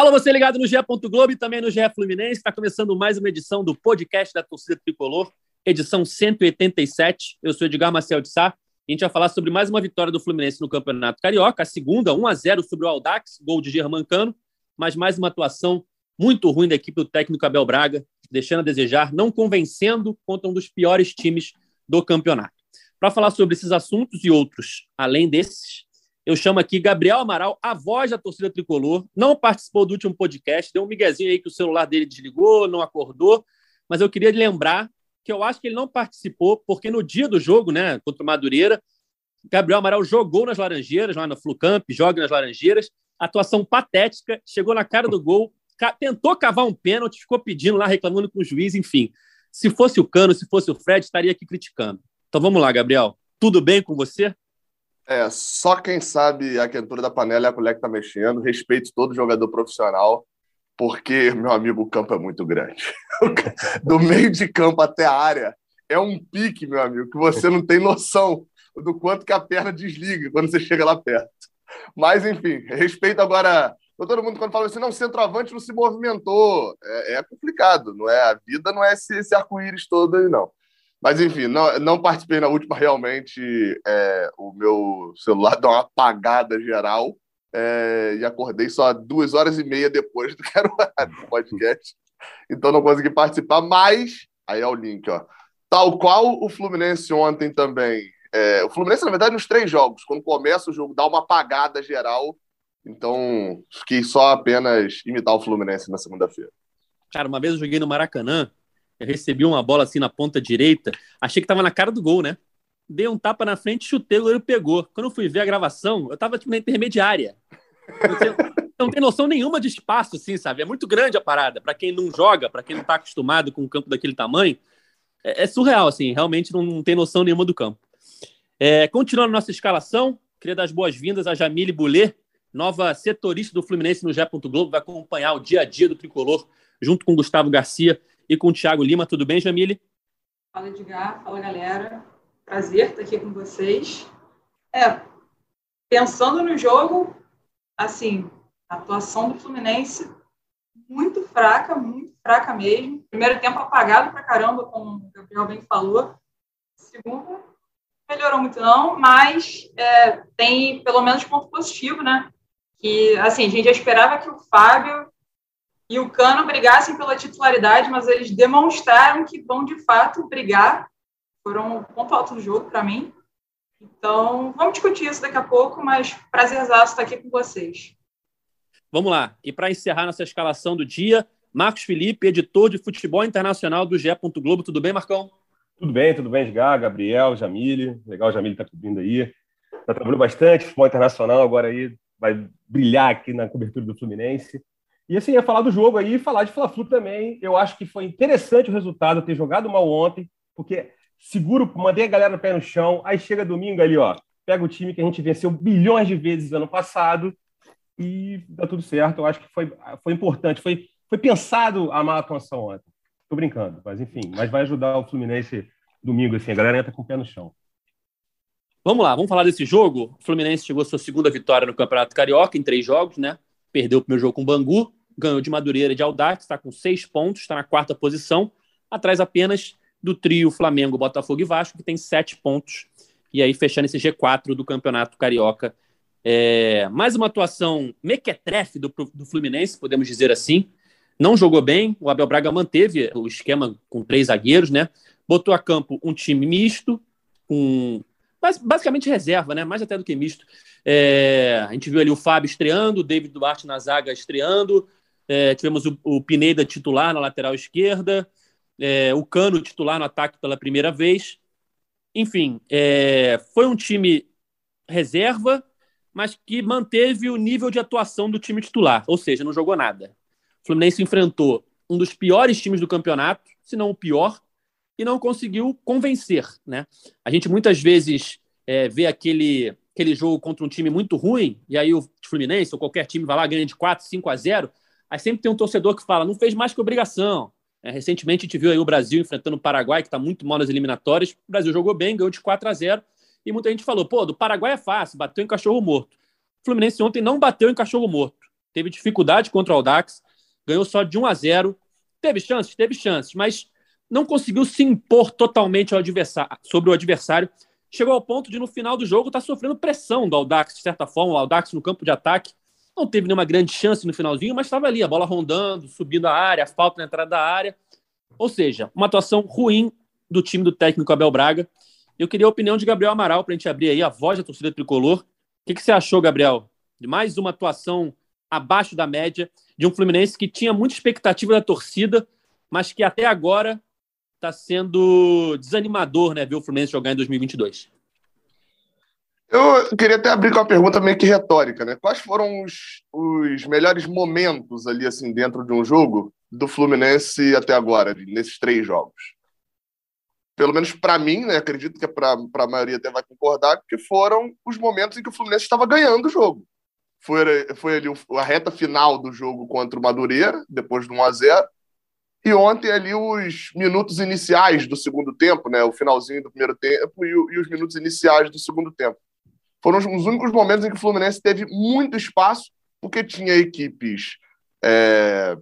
Fala você ligado no GE. Globo e também no GE Fluminense. Está começando mais uma edição do podcast da torcida tricolor, edição 187. Eu sou Edgar Marcel de Sá. A gente vai falar sobre mais uma vitória do Fluminense no Campeonato Carioca, a segunda, 1 a 0 sobre o Aldax, gol de Germancano, mas mais uma atuação muito ruim da equipe do técnico Abel Braga, deixando a desejar, não convencendo contra um dos piores times do campeonato. Para falar sobre esses assuntos e outros, além desses, eu chamo aqui Gabriel Amaral, a voz da torcida tricolor. Não participou do último podcast, deu um miguezinho aí que o celular dele desligou, não acordou. Mas eu queria lembrar que eu acho que ele não participou, porque no dia do jogo, né, contra o Madureira, Gabriel Amaral jogou nas Laranjeiras, lá no Flucamp, joga nas Laranjeiras. Atuação patética, chegou na cara do gol, tentou cavar um pênalti, ficou pedindo lá, reclamando com o juiz, enfim. Se fosse o Cano, se fosse o Fred, estaria aqui criticando. Então vamos lá, Gabriel. Tudo bem com você? É, só quem sabe a quentura da panela é a colher que tá mexendo. Respeito todo jogador profissional, porque, meu amigo, o campo é muito grande. Do meio de campo até a área é um pique, meu amigo, que você não tem noção do quanto que a perna desliga quando você chega lá perto. Mas, enfim, respeito agora. Todo mundo, quando fala assim, não, centroavante não se movimentou. É, é complicado, não é? A vida não é esse, esse arco-íris todo aí, não. Mas, enfim, não, não participei na última, realmente. É, o meu celular deu uma apagada geral é, e acordei só duas horas e meia depois do que era o podcast. Então não consegui participar, mas aí é o link, ó. Tal qual o Fluminense ontem também. É, o Fluminense, na verdade, nos três jogos, quando começa o jogo, dá uma apagada geral. Então, fiquei só apenas imitar o Fluminense na segunda-feira. Cara, uma vez eu joguei no Maracanã recebi uma bola assim na ponta direita, achei que estava na cara do gol, né? Dei um tapa na frente, chutei, o goleiro pegou. Quando eu fui ver a gravação, eu estava tipo, na intermediária. Não, não tem noção nenhuma de espaço, assim, sabe? É muito grande a parada. Para quem não joga, para quem não está acostumado com um campo daquele tamanho, é, é surreal, assim. Realmente não, não, tem noção nenhuma do campo. É, continuando nossa escalação, queria dar as boas-vindas a Jamile Boulet, nova setorista do Fluminense no Gé. Globo, vai acompanhar o dia a dia do tricolor, junto com Gustavo Garcia e com o Thiago Lima. Tudo bem, Jamile? Fala, Edgar. Fala, galera. Prazer estar aqui com vocês. É, pensando no jogo, assim, a atuação do Fluminense muito fraca, muito fraca mesmo. Primeiro tempo apagado pra caramba, como o Gabriel bem falou. Segundo, melhorou muito não, mas é, tem pelo menos ponto positivo, né? Que, assim, a gente já esperava que o Fábio e o Cano brigassem pela titularidade, mas eles demonstraram que vão de fato brigar. Foram um ponto alto do jogo para mim. Então, vamos discutir isso daqui a pouco, mas prazerzaço estar aqui com vocês. Vamos lá. E para encerrar nossa escalação do dia, Marcos Felipe, editor de futebol internacional do GE. Globo. Tudo bem, Marcão? Tudo bem, tudo bem, Edgar, Gabriel, Jamile. Legal, Jamile está cobrindo aí. Está trabalhando bastante, futebol internacional, agora aí vai brilhar aqui na cobertura do Fluminense. E assim, ia falar do jogo aí e falar de Fla-Flu também. Eu acho que foi interessante o resultado, ter jogado mal ontem, porque seguro, mandei a galera no pé no chão. Aí chega domingo ali, ó, pega o time que a gente venceu bilhões de vezes ano passado e dá tudo certo. Eu acho que foi, foi importante, foi, foi pensado a má atuação ontem. Tô brincando, mas enfim, mas vai ajudar o Fluminense domingo, assim, a galera entra com o pé no chão. Vamos lá, vamos falar desse jogo. O Fluminense chegou à sua segunda vitória no Campeonato Carioca em três jogos, né? Perdeu o primeiro jogo com o Bangu, ganhou de Madureira de Aldax, está com seis pontos, está na quarta posição, atrás apenas do trio Flamengo, Botafogo e Vasco, que tem sete pontos. E aí, fechando esse G4 do Campeonato Carioca. É, mais uma atuação mequetrefe do, do Fluminense, podemos dizer assim. Não jogou bem, o Abel Braga manteve o esquema com três zagueiros, né? Botou a campo um time misto, com basicamente reserva, né? Mais até do que misto. É, a gente viu ali o Fábio estreando, o David Duarte na zaga estreando, é, tivemos o, o, Pineda titular na lateral esquerda, é, o Cano titular no ataque pela primeira vez. Enfim, é, foi um time reserva, mas que manteve o nível de atuação do time titular, ou seja, não jogou nada. O Fluminense enfrentou um dos piores times do campeonato, se não o pior, e não conseguiu convencer. Né? A gente muitas vezes é, vê aquele, aquele jogo contra um time muito ruim, e aí o Fluminense ou qualquer time vai lá ganha de 4, 5 a 0, Aí sempre tem um torcedor que fala, não fez mais que obrigação. É, recentemente a gente viu aí o Brasil enfrentando o Paraguai, que está muito mal nas eliminatórias. O Brasil jogou bem, ganhou de 4 a 0 e muita gente falou, pô, do Paraguai é fácil, bateu em cachorro morto. O Fluminense ontem não bateu em cachorro morto. teve dificuldade contra o Audax, ganhou só de 1 a 0. Teve chances, teve chances, mas não conseguiu se impor totalmente sobre o adversário. Chegou ao ponto de, no final do jogo, estar tá sofrendo pressão do Audax, de certa forma, o Audax no campo de ataque. Não teve nenhuma grande chance no finalzinho, mas estava ali, a bola rondando, subindo a área, a falta na entrada da área. Ou seja, uma atuação ruim do time do técnico Abel Braga. Eu queria a opinião de Gabriel Amaral para a gente abrir aí a voz da torcida tricolor. O que, que você achou, Gabriel, de mais uma atuação abaixo da média de um Fluminense que tinha muita expectativa da torcida, mas que até agora está sendo desanimador, né, ver o Fluminense jogar em 2022. Eu queria até abrir com uma pergunta meio que retórica, né? Quais foram os, os melhores momentos ali, assim, dentro de um jogo do Fluminense até agora, nesses três jogos? Pelo menos para mim, né? Acredito que para a maioria até vai concordar, que foram os momentos em que o Fluminense estava ganhando o jogo. Foi, foi ali a reta final do jogo contra o Madureira, depois do 1 a 0 e ontem ali os minutos iniciais do segundo tempo, né, o finalzinho do primeiro tempo e, e os minutos iniciais do segundo tempo. Foram os, os, únicos momentos em que o Fluminense teve muito espaço, porque tinha equipes. É...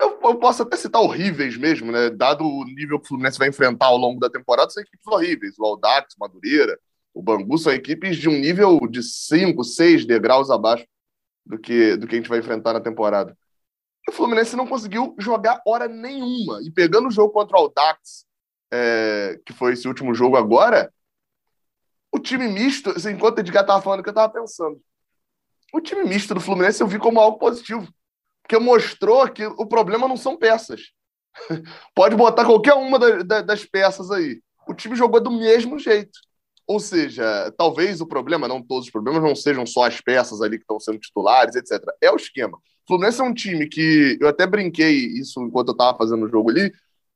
Eu, eu, posso até citar horríveis mesmo, né? Dado o nível que o Fluminense vai enfrentar ao longo da temporada, são equipes horríveis. O Aldax, o Madureira, o Bangu são equipes de um nível de 5, 6 degraus abaixo do que, do que a gente vai enfrentar na temporada o Fluminense não conseguiu jogar hora nenhuma. E pegando o jogo contra o Audax, é, que foi esse último jogo agora, o time misto, enquanto o Edgar estava falando, que eu estava pensando. O time misto do Fluminense eu vi como algo positivo. Porque mostrou que o problema não são peças. Pode botar qualquer uma das peças aí. O time jogou do mesmo jeito. Ou seja, talvez o problema, não todos os problemas, não sejam só as peças ali que estão sendo titulares, etc. É o esquema. O Fluminense é um time que eu até brinquei isso enquanto eu estava fazendo o jogo ali.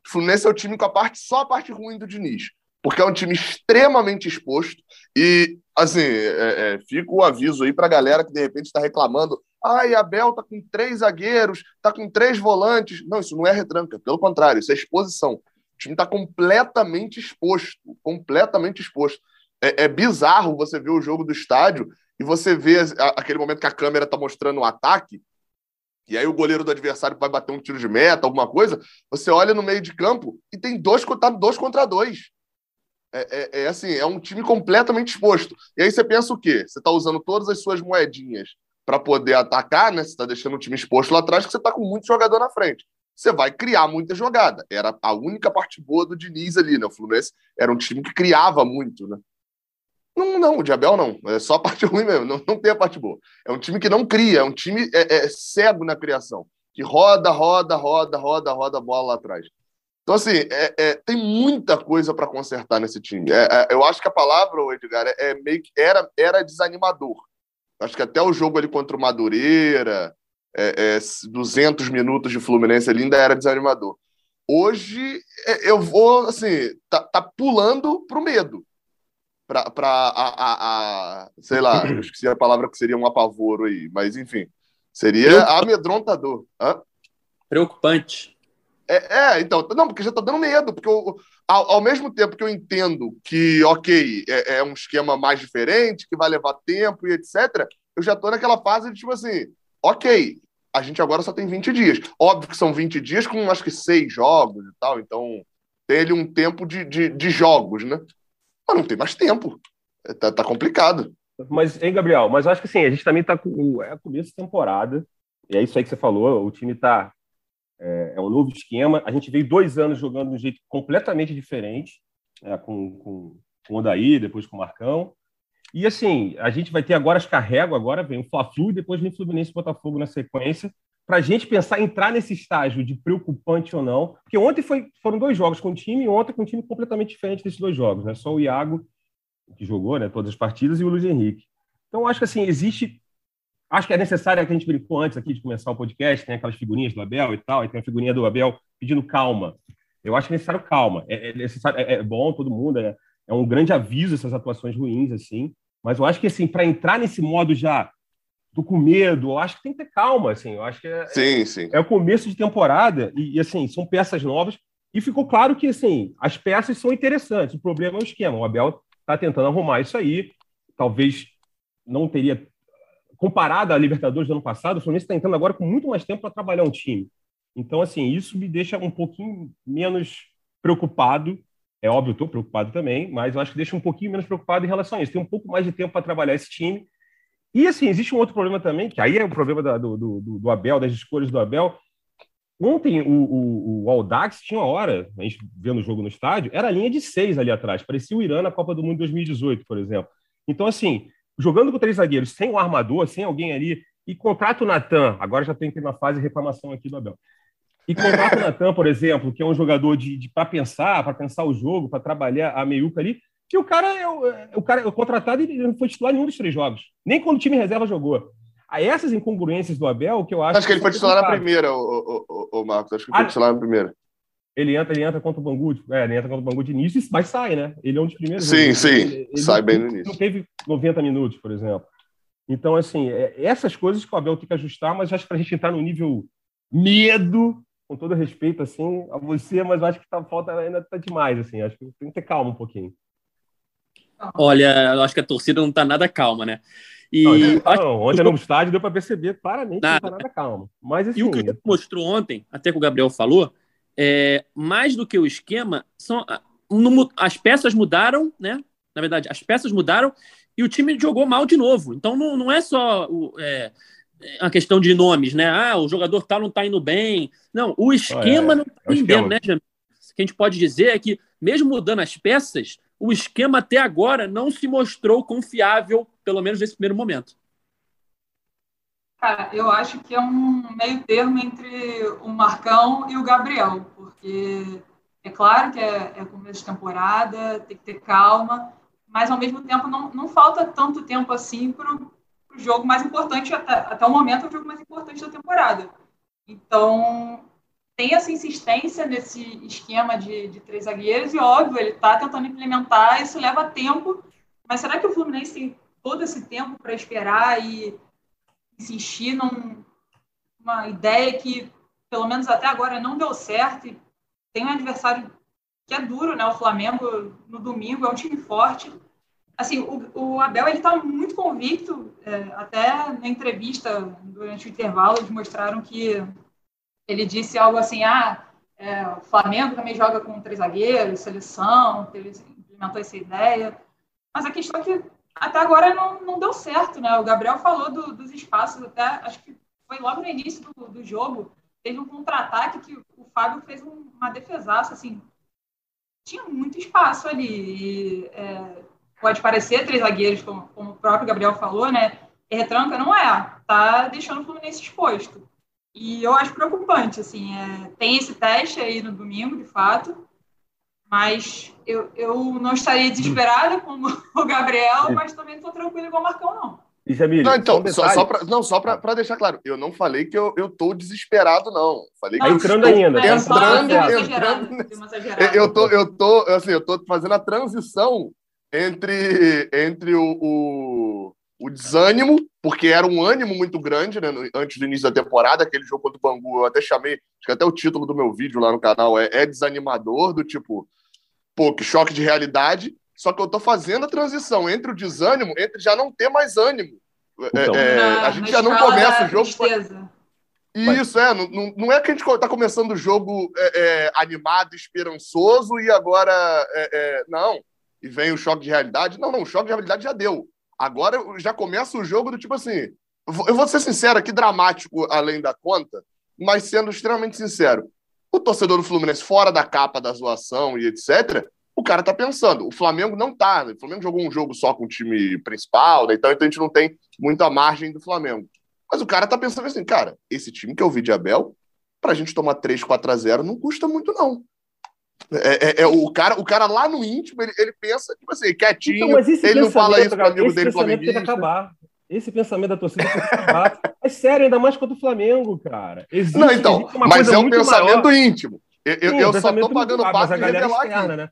O Fluminense é o time com a parte só a parte ruim do Diniz, porque é um time extremamente exposto e assim é, é, fica o aviso aí para a galera que de repente está reclamando. Ai, Abel tá com três zagueiros, tá com três volantes. Não, isso não é retranca, pelo contrário, isso é exposição. O time está completamente exposto, completamente exposto. É, é, bizarro você ver o jogo do estádio e você vê aquele momento que a câmera está mostrando o um ataque e aí o goleiro do adversário vai bater um tiro de meta, alguma coisa, você olha no meio de campo e tem dois, tá dois contra dois. É, é, é assim, é um time completamente exposto. E aí você pensa o quê? Você está usando todas as suas moedinhas para poder atacar, né? Você está deixando o time exposto lá atrás, que você está com muito jogador na frente. Você vai criar muita jogada. Era a única parte boa do Diniz ali, né? O Fluminense era um time que criava muito, né? Não, não, o Diabel não. É só a parte ruim mesmo, não, não tem a parte boa. É um time que não cria, é um time é, é cego na criação, que roda, roda, roda, roda, roda a bola lá atrás. Então, assim, é, é, tem muita coisa para consertar nesse time. É, é, eu acho que a palavra, Edgar, é, meio que era, era desanimador. Acho que até o jogo ali contra o Madureira, é, 200 minutos de Fluminense ali ainda era desanimador. Hoje, eu vou, assim, tá, tá pulando pro medo para a, a, a, sei lá, eu esqueci a palavra que seria um apavoro aí, mas enfim, seria amedrontador. Hã? Preocupante. É, é, então, não, porque já tá dando medo, porque eu, ao, ao, mesmo tempo que eu entendo que, ok, é, é, um esquema mais diferente, que vai levar tempo e etc., eu já tô naquela fase de tipo assim, ok, a gente agora só tem 20 dias. Óbvio que são 20 dias com acho que seis jogos e tal, então tem ali um tempo de, de, de jogos, né? mas não tem mais tempo. É, tá, tá complicado. Mas, hein, Gabriel, mas eu acho que sim, a gente também tá com. É começo de temporada, e é isso aí que você falou, o time tá. É, é um novo esquema. A gente veio dois anos jogando de um jeito completamente diferente, é, com, com, com o Odaí, depois com o Marcão. E assim, a gente vai ter agora as carrego, agora vem o Fla-Flu e depois vem o Fluminense e Botafogo na sequência, para a gente pensar entrar nesse estágio de preocupante ou não. Porque ontem foi, foram dois jogos com o time e ontem com um time completamente diferente desses dois jogos. Né? Só o Iago, que jogou né, todas as partidas, e o Luiz Henrique. Então, acho que assim, existe. Acho que é necessário, que a gente brincou antes aqui de começar o podcast, tem aquelas figurinhas do Abel e tal, e tem a figurinha do Abel pedindo calma. Eu acho que é necessário calma. É, é necessário, é, é, bom, todo mundo, é, é um grande aviso essas atuações ruins, assim. Mas eu acho que, assim, para entrar nesse modo já tô com medo. Eu acho que tem que ter calma, assim. Eu acho que é, sim, sim. é o começo de temporada e, e, assim, são peças novas. E ficou claro que, assim, as peças são interessantes. O problema é o esquema. O Abel está tentando arrumar isso aí. Talvez não teria comparada à Libertadores do ano passado, o Fluminense está entrando agora com muito mais tempo para trabalhar um time. Então, assim, isso me deixa um pouquinho menos preocupado. É óbvio, estou preocupado também, mas eu acho que deixa um pouquinho menos preocupado em relação a isso. Tem um pouco mais de tempo para trabalhar esse time. E, assim, existe um outro problema também, que aí é o problema da, do, do, do, Abel, das escolhas do Abel. Ontem, o, o, o Aldax tinha uma hora, a gente vendo o jogo no estádio, era a linha de seis ali atrás. Parecia o Irã na Copa do Mundo 2018, por exemplo. Então, assim, jogando com três zagueiros, sem o armador, sem alguém ali, e contrata o Natan, agora já tem que ir na fase de reclamação aqui do Abel. E contrata o Natan, por exemplo, que é um jogador de, de para pensar, para pensar o jogo, para trabalhar a meiuca ali, que o cara é o, é, o cara é contratado e não foi titular em nenhum dos três jogos. Nem quando o time reserva jogou. A essas incongruências do Abel, que eu acho. Acho que, que ele foi titular na primeira, o, o, o, Marcos. Acho que ele foi ah, titular na primeira. Ele entra, ele entra contra o Bangu, é, ele entra contra o Bangu de início, mas sai, né? Ele é um dos primeiros. Sim, sim. Ele, ele sai bem no início. Não teve 90 minutos, por exemplo. Então, assim, é, essas coisas que o Abel tem que ajustar, mas acho que para a gente entrar no nível medo, com todo respeito, assim, a você, mas acho que tá, falta ainda tá demais, assim. Acho que tem que ter calma um pouquinho. Olha, eu acho que a torcida não está nada calma, né? E não, não, ontem no estádio deu para perceber claramente nada. que não está nada calmo. Mas, assim, e o que assim, mostrou ontem, até que o Gabriel falou, é, mais do que o esquema, são, as peças mudaram, né? Na verdade, as peças mudaram e o time jogou mal de novo. Então não, não é só o, é, a questão de nomes, né? Ah, o jogador tal não está indo bem. Não, o esquema é, não está indo bem, né, Jamil? O que a gente pode dizer é que, mesmo mudando as peças, o esquema até agora não se mostrou confiável, pelo menos nesse primeiro momento. Cara, eu acho que é um meio termo entre o Marcão e o Gabriel, porque é claro que é, é começo de temporada, tem que ter calma, mas ao mesmo tempo não, não falta tanto tempo assim para o jogo mais importante, até, até o momento, é o jogo mais importante da temporada. Então, tem essa insistência nesse esquema de, de três zagueiros, e óbvio, ele está tentando implementar, isso leva tempo, mas será que o Fluminense tem todo esse tempo para esperar e insistir numa ideia que, pelo menos até agora, não deu certo? E tem um adversário que é duro, né? O Flamengo no domingo é um time forte. Assim, o, o Abel ele está muito convicto. É, até na entrevista durante o intervalo eles mostraram que ele disse algo assim: ah, é, o Flamengo também joga com três zagueiros, seleção, ele implementou essa ideia. Mas a questão é que até agora não, não deu certo, né? O Gabriel falou do, dos espaços, até acho que foi logo no início do, do jogo, teve um contra-ataque que o Fábio fez uma defesaça, assim, tinha muito espaço ali. E, é, pode parecer três zagueiros, como, como, o próprio Gabriel falou, né? E retranca não é, tá deixando o Fluminense exposto. E eu acho preocupante, assim, é, tem esse teste aí no domingo, de fato, mas eu, eu não estaria desesperada como o Gabriel, mas também não estou tranquilo igual o Marcão, não. E Jamile, não, então, só, só para não, só para deixar claro, eu não falei que eu, eu tô desesperado, não. Falei que entrando ainda. É, entrando, entrando. Eu tô, eu tô, assim, eu tô fazendo a transição entre, entre o, o, o desânimo, porque era um ânimo muito grande, né, no, antes do início da temporada, aquele jogo contra o Bangu, eu até chamei, acho que até o título do meu vídeo lá no canal é, é desanimador, do tipo, pô, que choque de realidade. Só que eu tô fazendo a transição entre o desânimo, entre já não ter mais ânimo. Então, é, é a gente já não começa o jogo. Tristeza. Isso, é. Não, não é que a gente está começando o jogo é, é, animado, esperançoso e agora. É, é, não. E vem o choque de realidade. Não, não, o choque de realidade já deu. Agora já começa o jogo do tipo assim. Eu vou ser sincero aqui, dramático além da conta, mas sendo extremamente sincero. O torcedor do Fluminense, fora da capa da zoação e etc., o cara tá pensando. O Flamengo não tá. Né? O Flamengo jogou um jogo só com o time principal, né? então, então a gente não tem muita margem do Flamengo. Mas o cara tá pensando assim, cara, esse time que eu vi de Abel, pra gente tomar 3, 4 a 0 não custa muito, não. É, é, é, o, cara, o cara lá no íntimo, ele, ele pensa, tipo assim, quietinho, então, ele não fala isso pro amigo dele flamenguista. Tem que acabar. Esse pensamento da torcida é sério, ainda mais contra o Flamengo, cara. Existe, não, então, mas é um pensamento maior. íntimo. Eu, Sim, eu só tô pagando pato de revelar externa, aqui. Né?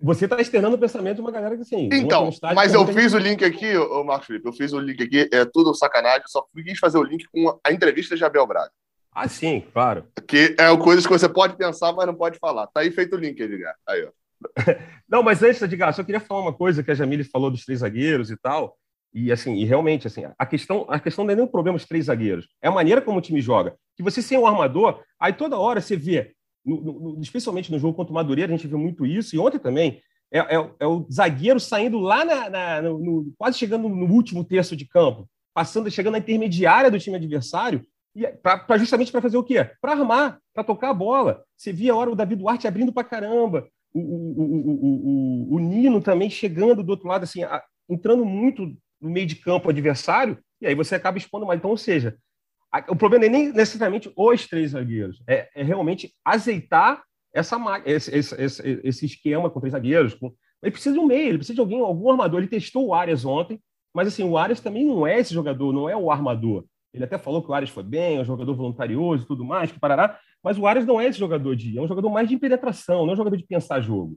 Você está externando o pensamento de uma galera que assim. Então, mas eu fiz o link aqui, ô Marcos Felipe, eu fiz o link aqui, é tudo sacanagem, só quis fazer o link com a entrevista de Abel Braga. Ah, sim, claro. Que é coisas que você pode pensar, mas não pode falar. Tá aí feito o link, Edgar. Aí, ó. não, mas antes, Edgar, só queria falar uma coisa que a Jamile falou dos três zagueiros e tal. E assim, e realmente, assim, a questão, a questão não é nem o problema dos três zagueiros, é a maneira como o time joga. Que você sem o armador, aí toda hora você vê, no, no, especialmente no jogo contra o Madureira, a gente viu muito isso, e ontem também, é, é, é o zagueiro saindo lá na, na no, quase chegando no último terço de campo, passando, chegando na intermediária do time adversário, e pra, justamente para fazer o quê? Para armar, para tocar a bola. Você via a hora o Davi Duarte abrindo para caramba, o, o, o, o, Nino também chegando do outro lado, assim, entrando muito no meio de campo adversário, e aí você acaba expondo mais. Então, ou seja, o problema é nem necessariamente os três zagueiros, é, é realmente azeitar essa, esse, esse, esse, esquema com três zagueiros. Com, ele precisa de um meio, ele precisa de alguém, algum armador. Ele testou o Arias ontem, mas assim, o Arias também não é esse jogador, não é o armador. Ele até falou que o Arias foi bem, é um jogador voluntarioso e tudo mais, que parará, mas o Arias não é esse jogador de. É um jogador mais de penetração, não é um jogador de pensar jogo.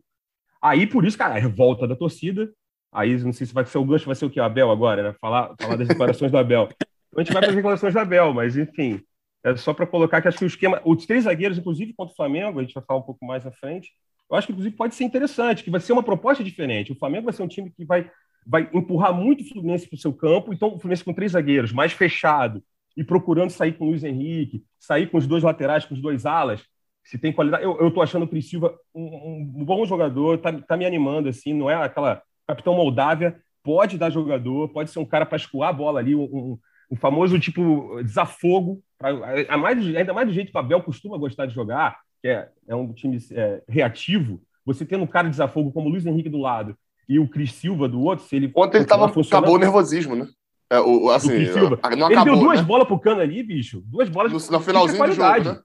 Aí, por isso, cara, a revolta da torcida, Aí não sei se vai ser o gancho, vai ser o que? O Abel agora, né? Falar, falar das declarações do Abel. A gente vai para as declarações do Abel, mas enfim. É só para colocar que acho que o esquema. Os três zagueiros, inclusive, contra o Flamengo, a gente vai falar um pouco mais à frente. Eu acho que, inclusive, pode ser interessante, que vai ser uma proposta diferente. O Flamengo vai ser um time que vai, vai empurrar muito o Fluminense para o seu campo. Então, o Fluminense com três zagueiros, mais fechado, e procurando sair com o Luiz Henrique, sair com os dois laterais, com os dois alas, se tem qualidade. Eu, eu tô achando o Cris Silva um, um, bom jogador, tá, tá me animando, assim, não é aquela capitão Moldávia, pode dar jogador, pode ser um cara para escoar a bola ali, um, um, famoso tipo desafogo, pra, a mais, ainda mais do jeito que o Abel costuma gostar de jogar, que é, é um time é, reativo, você tendo um cara de desafogo como o Luiz Henrique do lado e o Cris Silva do outro, se ele. Ontem ele tava, acabou o nervosismo, né? É, o, assim, o Silva. Não ele acabou, deu duas né? bolas pro cano ali, bicho. Duas bolas. No, no finalzinho do jogo, né?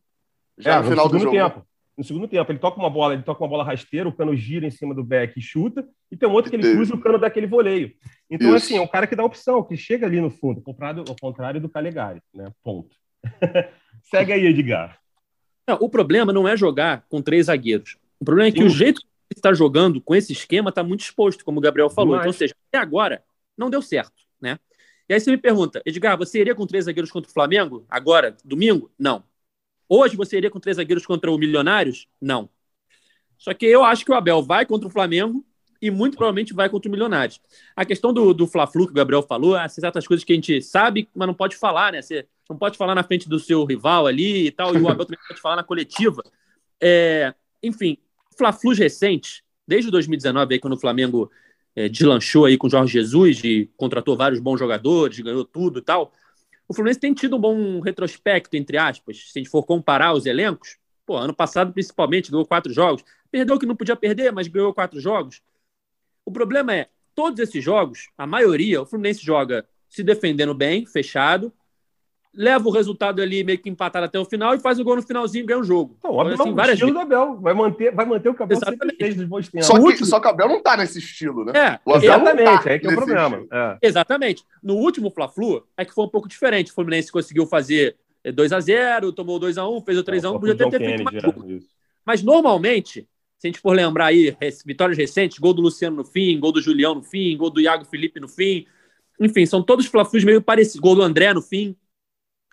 Já é, no final do jogo. Tempo no segundo tempo. Ele toca uma bola, ele toca uma bola rasteira, o cano gira em cima do back e chuta, e tem um outro que ele cruza e o cano dá aquele voleio. Então, Isso. assim, é o cara que dá opção, que chega ali no fundo, ao contrário, ao contrário do Calegari, né? Ponto. Segue aí, Edgar. Não, o problema não é jogar com três zagueiros. O problema é que Sim. o jeito que ele está jogando com esse esquema está muito exposto, como o Gabriel falou. Então, ou seja, até agora não deu certo, né? E aí você me pergunta, Edgar, você iria com três zagueiros contra o Flamengo agora, domingo? Não. Hoje você iria com três zagueiros contra o Milionários? Não. Só que eu acho que o Abel vai contra o Flamengo e muito provavelmente vai contra o Milionários. A questão do, do Fla-Flu que o Gabriel falou, essas certas coisas que a gente sabe, mas não pode falar, né? Você não pode falar na frente do seu rival ali e tal, e o Abel também pode falar na coletiva. É, enfim, Fla-Flu recentes, desde 2019, aí, quando o Flamengo é, deslanchou aí com o Jorge Jesus e contratou vários bons jogadores, ganhou tudo e tal, o Fluminense tem tido um bom retrospecto, entre aspas, se a gente for comparar os elencos. Pô, ano passado, principalmente, ganhou quatro jogos. Perdeu que não podia perder, mas ganhou quatro jogos. O problema é, todos esses jogos, a maioria, o Fluminense joga se defendendo bem, fechado, leva o resultado ali meio que empatado até o final e faz o gol no finalzinho e ganha o jogo. Então, óbvio, assim, várias estilo vezes. do Abel. Vai manter, vai manter o cabelo sempre fez dos bons tempos. Só que, último... só que o Abel não tá nesse estilo, né? É, o Abel exatamente, tá é que é o problema. É. Exatamente. No último Fla-Flu é que foi um pouco diferente. O Fluminense conseguiu fazer 2 a 0 tomou 2 a 1 fez o 3 a 1 podia ter, ter feito mais gol. Mas normalmente, se a gente for lembrar aí, vitórias recentes, gol do Luciano no fim, gol do Julião no fim, gol do Iago Felipe no fim, enfim, são todos Fla-Flus meio parecidos. Gol do André no fim.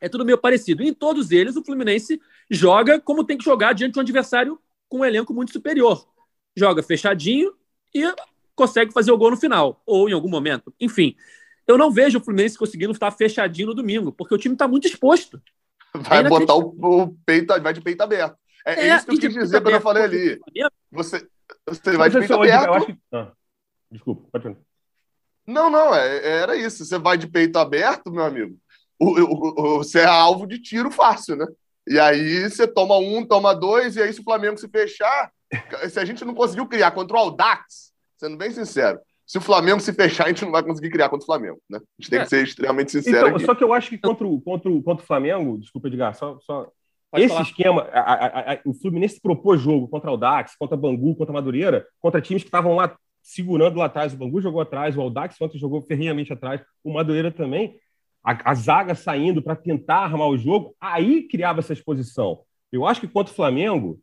É tudo meio parecido. E em todos eles, o Fluminense joga como tem que jogar diante de um adversário com um elenco muito superior. Joga fechadinho e consegue fazer o gol no final, ou em algum momento. Enfim, eu não vejo o Fluminense conseguindo estar fechadinho no domingo, porque o time está muito exposto. Vai é botar o, o, peito, vai de peito aberto. É, é isso que eu quis dizer quando eu falei ali. Você, você vai de peito aberto. Que... Ah, desculpa, pode Não, não, é, era isso. Você vai de peito aberto, meu amigo o, o, você é alvo de tiro fácil, né? E aí você toma um, toma dois, e aí se o Flamengo se fechar, se a gente não conseguiu criar contra o Aldax, sendo bem sincero, se o Flamengo se fechar, a gente não vai conseguir criar contra o Flamengo, né? A gente tem é. que ser extremamente sincero. Então, aqui. Só que eu acho que contra o, contra o, contra o Flamengo, desculpa, Edgar, só. só... esse falar. esquema, a, a, a, o Fluminense propôs jogo contra o Aldax, contra Bangu, contra Madureira, contra times que estavam lá segurando lá atrás. O Bangu jogou atrás, o Aldax ontem jogou ferrenhamente atrás, o Madureira também a, a zaga saindo para tentar armar o jogo, aí criava essa exposição. Eu acho que contra o Flamengo,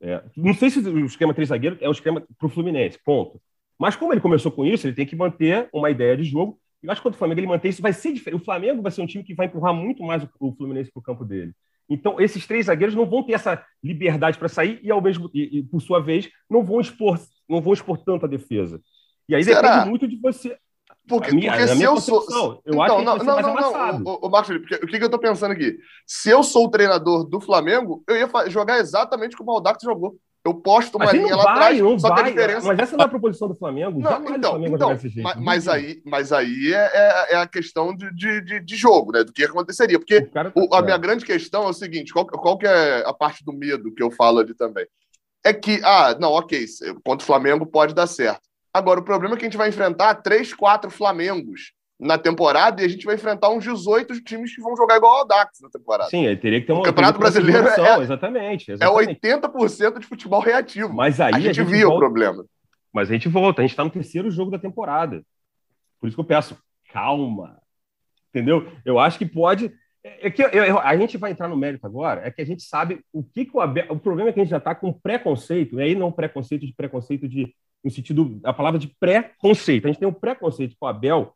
é, não sei se o esquema três zagueiros é um esquema para o Fluminense, ponto. Mas como ele começou com isso, ele tem que manter uma ideia de jogo. Eu acho que contra o Flamengo ele mantém isso, vai ser diferente. O Flamengo vai ser um time que vai empurrar muito mais o, Fluminense para o campo dele. Então, esses três zagueiros não vão ter essa liberdade para sair e, ao mesmo e, e, por sua vez, não vão expor, não vão expor tanto a defesa. E aí Será? depende muito de você. Porque, minha, porque se eu sou. Eu então, acho que não, não, não, não. O, o Marcos Felipe, o que, que eu tô pensando aqui? Se eu sou o treinador do Flamengo, eu ia jogar exatamente como o Aldax jogou. Eu posto uma linha lá atrás, só vai, que a diferença. Mas essa não é a proposição do Flamengo. Não, então, Flamengo então mas, mas, aí, mas aí é, é, é a questão de, de, de, jogo, né? Do que aconteceria. Porque tá o, a minha grande questão é o seguinte: qual, qual que é a parte do medo que eu falo ali também? É que, ah, não, ok, contra o Flamengo pode dar certo. Agora, o problema é que a gente vai enfrentar três, quatro Flamengos na temporada e a gente vai enfrentar uns 18 times que vão jogar igual ao Dax na temporada. Sim, aí teria que ter um. O Campeonato Brasileiro é, exatamente, exatamente. É 80% de futebol reativo. Mas aí a gente, a gente via volta, o problema. Mas a gente volta, a gente está no terceiro jogo da temporada. Por isso que eu peço, calma. Entendeu? Eu acho que pode. É, é que eu, eu, a gente vai entrar no mérito agora, é que a gente sabe o que, que o Abel. O problema é que a gente já está com preconceito, e aí não preconceito de preconceito de no sentido, a palavra de pré-conceito. A gente tem um preconceito com o Abel,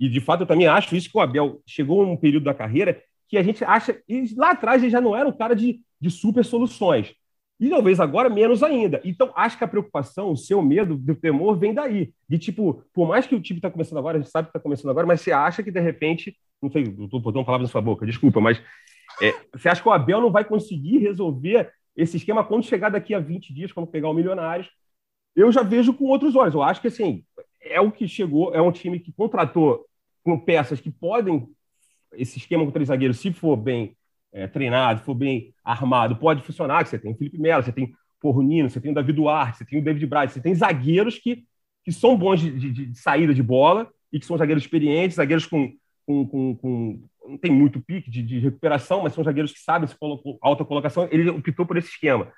e de fato eu também acho isso que o Abel chegou num período da carreira que a gente acha, e lá atrás ele já não era um cara de, de super soluções. E talvez agora menos ainda. Então, acho que a preocupação, o seu medo, do temor vem daí. De tipo, por mais que o time está começando agora, a gente sabe que está começando agora, mas você acha que de repente, não sei, estou botando palavras na sua boca, desculpa, mas é, você acha que o Abel não vai conseguir resolver esse esquema quando chegar daqui a 20 dias, quando pegar o Milionários, eu já vejo com outros olhos. Eu acho que assim é o que chegou, é um time que contratou com peças que podem esse esquema com três zagueiros, se for bem é, treinado, for bem armado, pode funcionar. Você tem o Felipe Melo, você tem o Nino, você tem o David Duarte, você tem o David Braz, você tem zagueiros que, que são bons de, de, de saída de bola e que são zagueiros experientes, zagueiros com, com, com, com não tem muito pique de, de, recuperação, mas são zagueiros que sabem se colocou, alta colocação. Ele optou por esse esquema.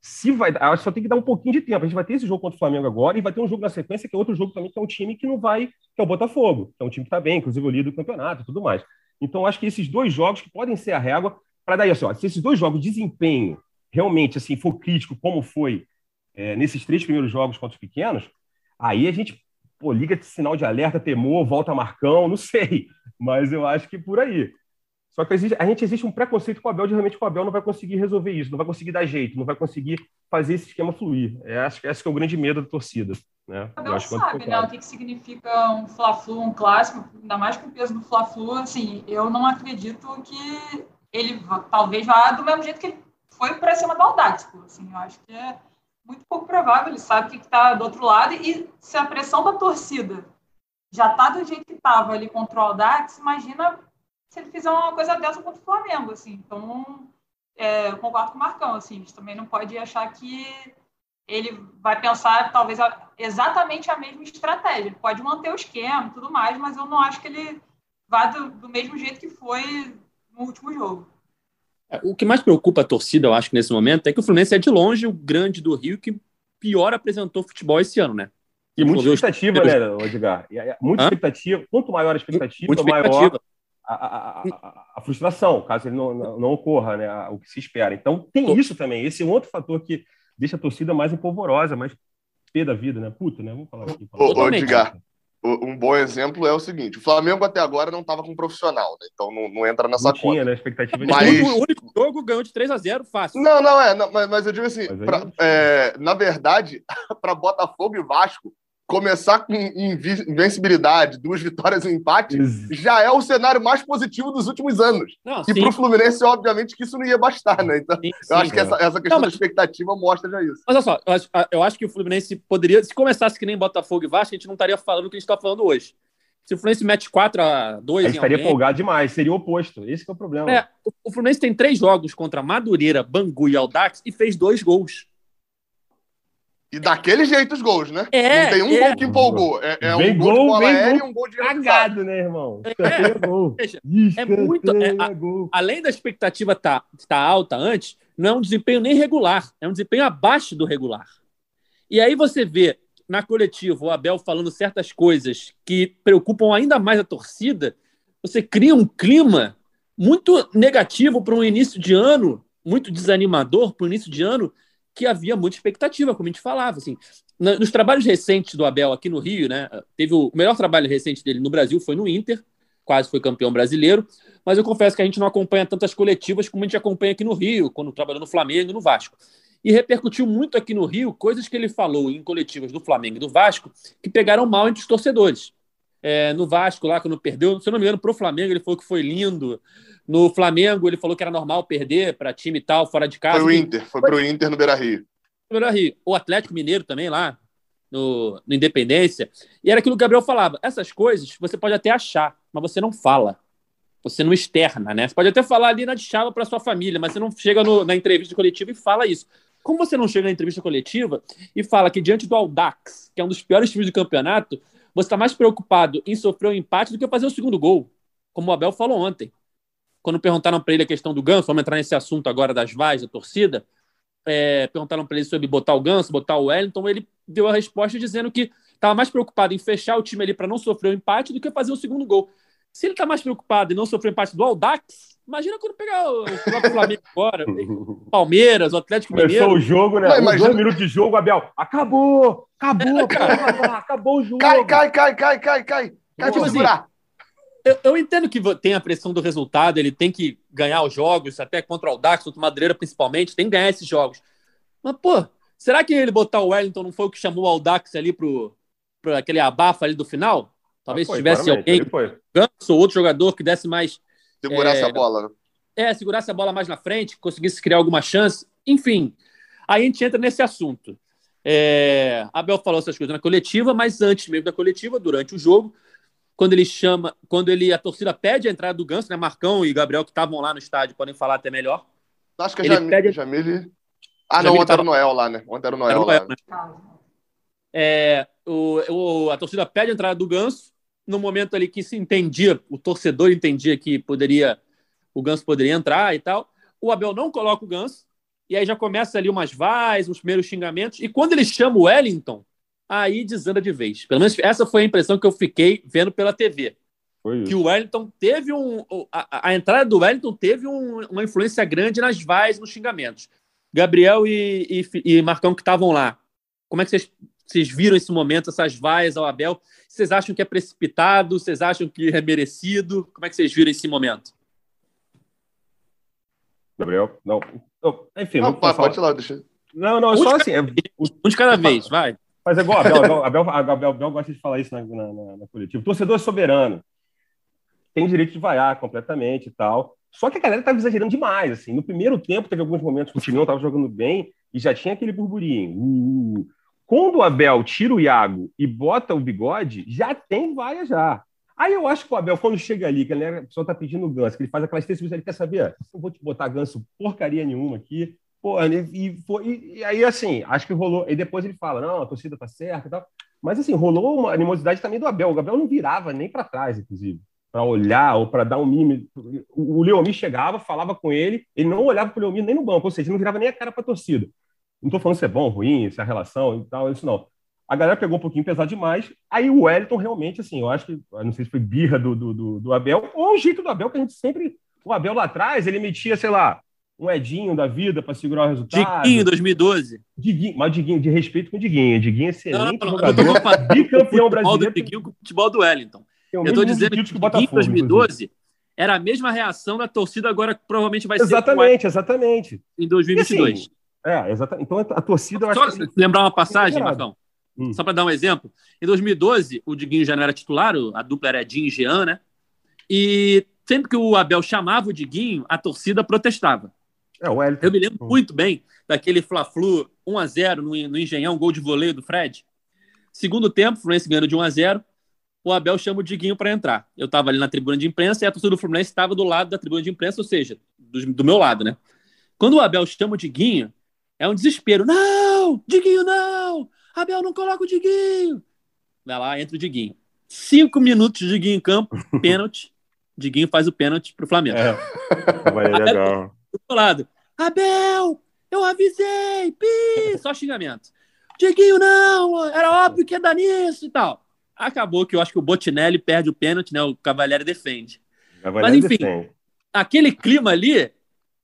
Se vai, que só tem que dar um pouquinho de tempo. A gente vai ter esse jogo contra o Flamengo agora e vai ter um jogo na sequência que é outro jogo também que é um time que não vai, que é o Botafogo, que é um time que está bem, inclusive o líder do campeonato e tudo mais. Então acho que esses dois jogos que podem ser a régua para daí assim, ó, se esses dois jogos desempenho realmente assim for crítico como foi é, nesses três primeiros jogos contra os pequenos, aí a gente pô, liga de sinal de alerta, temor, volta Marcão, não sei, mas eu acho que por aí. Só que existe, a gente existe um preconceito com o Abel de realmente que o Abel não vai conseguir resolver isso, não vai conseguir dar jeito, não vai conseguir fazer esse esquema fluir. É, acho que esse é o grande medo da torcida. Né? O Abel sabe né, o que, que significa um Fla-Flu, um clássico, ainda mais com o peso do Fla-Flu. Assim, eu não acredito que ele talvez vá do mesmo jeito que ele foi para cima do Audax. Assim, eu acho que é muito pouco provável. Ele sabe o que está do outro lado e se a pressão da torcida já está do jeito que estava ali contra o Audax, imagina se ele fizer uma coisa dessa contra o Flamengo, assim. Então, é, eu concordo com o Marcão, assim, a gente também não pode achar que ele vai pensar talvez exatamente a mesma estratégia. Ele pode manter o esquema e tudo mais, mas eu não acho que ele vá do, do mesmo jeito que foi no último jogo. É, o que mais preocupa a torcida, eu acho que nesse momento, é que o Fluminense é de longe o grande do Rio que pior apresentou futebol esse ano, né? E muita expectativa, né, Edgar? Muita expectativa. Quanto maior a expectativa, expectativa. maior a, a, a, a, frustração, caso ele não, não, não ocorra, né, o que se espera. Então, tem isso também. Esse é um outro fator que deixa a torcida mais empolvorosa, mais pé da vida, né? Puta, né? Vamos falar aqui. Ô, ô, Edgar, um bom exemplo é o seguinte: o Flamengo até agora não estava com um profissional, né? Então não, não entra nessa não conta. Tinha, né? Expectativa mas... O único jogo ganhou de 3 a 0 fácil. Não, não é. Não, mas, mas, eu digo assim: pra, é, na verdade, para Botafogo e Vasco, começar com invencibilidade, duas vitórias e um empate, já é o cenário mais positivo dos últimos anos. Não, e para o Fluminense, obviamente, que isso não ia bastar, né? Então, sim, sim, eu acho que essa, essa questão não, mas... da expectativa mostra já isso. Mas olha só, eu acho, eu acho, que o Fluminense poderia, se começasse que nem Botafogo e Vasco, a gente não estaria falando o que a gente está falando hoje. Se o Fluminense mete 4 a 2 A gente estaria alguém, folgado demais, seria o oposto. Esse é o problema. É, o, o Fluminense tem três jogos contra Madureira, Bangu e Aldax e fez dois gols. E daquele jeito os gols, né? É, não tem um é. gol que empolgou. É, é um gol, gol de bola aérea e um gol de cagado, né, irmão? É, é muito. É, a, além da expectativa estar tá, tá alta antes, não é um desempenho nem regular, é um desempenho abaixo do regular. E aí você vê na coletiva o Abel falando certas coisas que preocupam ainda mais a torcida, você cria um clima muito negativo para um início de ano, muito desanimador para o início de ano, que havia muita expectativa, como a gente falava. Assim. Nos trabalhos recentes do Abel aqui no Rio, né, teve o, melhor trabalho recente dele no Brasil foi no Inter, quase foi campeão brasileiro, mas eu confesso que a gente não acompanha tantas coletivas como a gente acompanha aqui no Rio, quando trabalhou no Flamengo e no Vasco. E repercutiu muito aqui no Rio coisas que ele falou em coletivas do Flamengo e do Vasco que pegaram mal entre os torcedores. É, no Vasco, lá, quando perdeu, se eu não me engano, pro Flamengo, ele falou que foi lindo. No Flamengo, ele falou que era normal perder para time e tal, fora de casa. Foi o Inter, foi pro Inter no Beira Rio. Beira Rio. O Atlético Mineiro também lá, no, no Independência. E era aquilo que o Gabriel falava: essas coisas você pode até achar, mas você não fala. Você não externa, né? Você pode até falar ali na de chava para sua família, mas você não chega no, na entrevista coletiva e fala isso. Como você não chega na entrevista coletiva e fala que diante do Audax, que é um dos piores times do campeonato, você está mais preocupado em sofrer um empate do que fazer o segundo gol, como o Abel falou ontem. Quando perguntaram para ele a questão do Ganso, vamos entrar nesse assunto agora das vaias, da torcida, é, perguntaram para ele sobre botar o Ganso, botar o Wellington, ele deu a resposta dizendo que estava mais preocupado em fechar o time ali para não sofrer o um empate do que fazer o segundo gol. Se ele está mais preocupado em não sofrer o empate do Audax, imagina quando pegar o próprio Flamengo agora, Palmeiras, o Atlético Começou Mineiro. o jogo, né? Os imagina- Dois minutos de jogo, Abel. Acabou! Acabou, É, cara. Acabou o jogo. Cai, cai, cai, cai, cai, cai. Cai, Tipo assim, segurar. Eu, eu entendo que tem a pressão do resultado, ele tem que ganhar os jogos, até contra o Audax, contra o Madureira principalmente, tem que ganhar esses jogos. Mas, pô, será que ele botar o Wellington não foi o que chamou o Audax ali pro, pro aquele abafa ali do final? Talvez Ah, foi, se tivesse alguém. Ganso ou outro jogador que desse mais Segurasse é, a bola. né? é, segurasse a bola mais na frente, conseguisse criar alguma chance. Enfim, aí a gente entra nesse assunto. É, Abel falou essas coisas na coletiva, mas antes mesmo da coletiva, durante o jogo, quando ele chama, quando ele a torcida pede a entrada do Ganso, né? Marcão e Gabriel que estavam lá no estádio podem falar até melhor. Acho que a Ele Jamile. pede- Jamile... Ah, não, Jamile ontem era o Noel lá, né? Ontem era o Noel, Era o lá. Noel, né? É, o, o- a torcida pede a entrada do Ganso no momento ali que se entendia, o torcedor entendia que poderia o Ganso poderia entrar e tal. O Abel não coloca o Ganso e aí já começa ali umas vais, os primeiros xingamentos e quando ele chama o Wellington, aí desanda de vez. Pelo menos essa foi a impressão que eu fiquei vendo pela TV. Foi Que o Wellington teve um. A, a entrada do Wellington teve um- uma influência grande nas vais, nos xingamentos. Gabriel e, e, e Marcão que estavam lá. Como é que vocês, vocês viram esse momento, essas vaias ao Abel? Vocês acham que é precipitado? Vocês acham que é merecido? Como é que vocês viram esse momento? Gabriel, não. Enfim, Não, pode, falar- pode lá, deixa. Não, não, é só assim. é- Um de cada vez, vai. Mas é igual Abel, Abel, gosta de falar isso na, na, na, coletiva. O torcedor é soberano. Tem direito de vaiar completamente e tal. Só que a galera estava exagerando demais. Assim. No primeiro tempo, teve alguns momentos que o time não estava jogando bem e já tinha aquele burburinho. Uh. Quando o Abel tira o Iago e bota o bigode, já tem vaia já. Aí eu acho que o Abel, quando chega ali, que a pessoa está pedindo ganso, que ele faz aquelas três ele quer saber, não vou te botar ganso porcaria nenhuma aqui. Pô, e, foi- e- e aí, assim, acho que rolou. E depois ele fala: não, a torcida tá certa e tal. Mas, assim, rolou uma animosidade também do Abel. O Abel não virava nem para trás, inclusive, para olhar ou para dar um mime. O, Leomir chegava, falava com ele, ele não olhava para o Leomir nem no banco, ou seja, ele não virava nem a cara para torcida. Não estou falando se é bom, ruim, se é a relação e tal, isso não. A galera pegou um pouquinho pesado demais. Aí o Wellington realmente, assim, eu acho que, eu não sei se foi birra do, do, do, do Abel, ou o jeito do Abel que a gente sempre. O Abel lá atrás, ele metia, sei lá, um Edinho da vida para segurar o resultado. Diguinho, 2012. Diguinho, mas Diguinho, de respeito com o Diguinho. Diguinho é excelente Não, não, não, jogador, tô comparando o bicampeão do brasileiro. Diguinho com o futebol do Wellington. Eu mesmo dizendo que Diguinho em Botafogo, inclusive. 2012 era a mesma reação da torcida agora que provavelmente vai ser com o Exatamente, exatamente. Em 2022. E assim, é, exatamente. Então a torcida, eu Só acho que. lembrar uma passagem. Marcão. Hum. Só para dar um exemplo. Em 2012, o Diguinho já não era titular, a dupla era Dinho e Jean, né? E sempre que o Abel chamava o Diguinho, a torcida protestava. É, o Wellington. Eu me lembro Hum. muito bem daquele Fla-Flu 1x0 no, no Engenhão, gol de voleio do Fred. Segundo tempo, o Fluminense ganhando de 1x0. O Abel chama o Diguinho para entrar. Eu estava ali na tribuna de imprensa e a torcida do Fluminense estava do lado da tribuna de imprensa, ou seja, do, do meu lado, né? Quando o Abel chama o Diguinho, é um desespero. Não! Diguinho não! Abel não coloca o Diguinho! Vai lá, entra o Diguinho. Cinco minutos de Diguinho em campo, pênalti. Diguinho faz o pênalti pro Flamengo. É, vai, é legal. Do outro lado. Abel, eu avisei, pi, só xingamento. Diguinho, não, era óbvio que ia dar nisso e tal. Acabou que eu acho que o Botinelli perde o pênalti, né? O Cavalieri defende. Mas enfim. Aquele clima ali,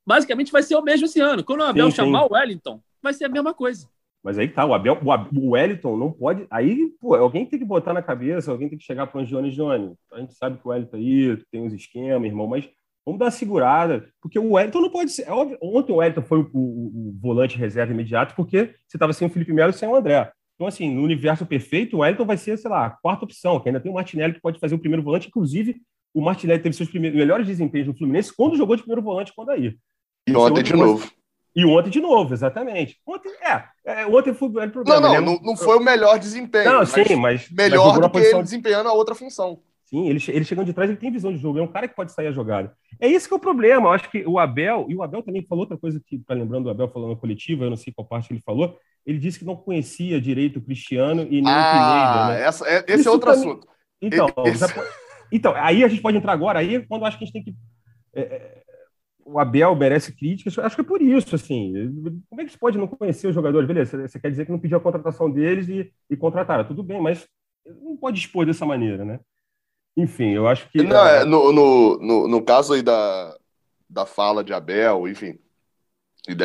basicamente vai ser o mesmo esse ano. Quando o Abel Sim, chamar sim. o Wellington, vai ser a mesma coisa. Mas aí tá, o Abel, o, Ab- o Wellington não pode. Aí, pô, alguém tem que botar na cabeça, alguém tem que chegar para o Johnny Johnny. A gente sabe que o Wellington aí tem uns esquemas, irmão, mas vamos dar uma segurada, porque o Wellington não pode ser. é óbvio, ontem o Wellington foi o, o- o volante reserva imediato, porque você estava sem o Felipe Melo e sem o André. Então, assim, no universo perfeito, o Wellington vai ser, sei lá, a quarta opção, que ainda tem o Martinelli que pode fazer o primeiro volante. Inclusive, o Martinelli teve seus primeiros, melhores desempenhos no Fluminense quando jogou de primeiro volante quando aí. E ontem de novo. E ontem de novo, exatamente. Ontem, é, é ontem foi o problema. Não, não, não, não foi o melhor desempenho. Não, sim, mas. Melhor mas do que ele desempenhando a outra função. Sim, ele, ele chegando de trás, ele tem visão de jogo, é um cara que pode sair a jogada. É isso que é o problema. Eu acho que o Abel, e o Abel também falou outra coisa que, tá lembrando o Abel falando na coletiva, eu não sei qual parte ele falou, ele disse que não conhecia direito o Cristiano e nem ah, o Pineda, né? Essa, é, esse isso é outro também... assunto. Então, esse... então, aí a gente pode entrar agora, aí quando eu acho que a gente tem que. É, é o Abel merece críticas, acho que é por isso, assim. Como é que você pode não conhecer os jogadores? Beleza, você quer dizer que não pediu a contratação deles e, e contrataram, tudo bem, mas não pode expor dessa maneira, né? Enfim, eu acho que. Não, é, no, no, no, no, caso aí da, da fala de Abel, enfim,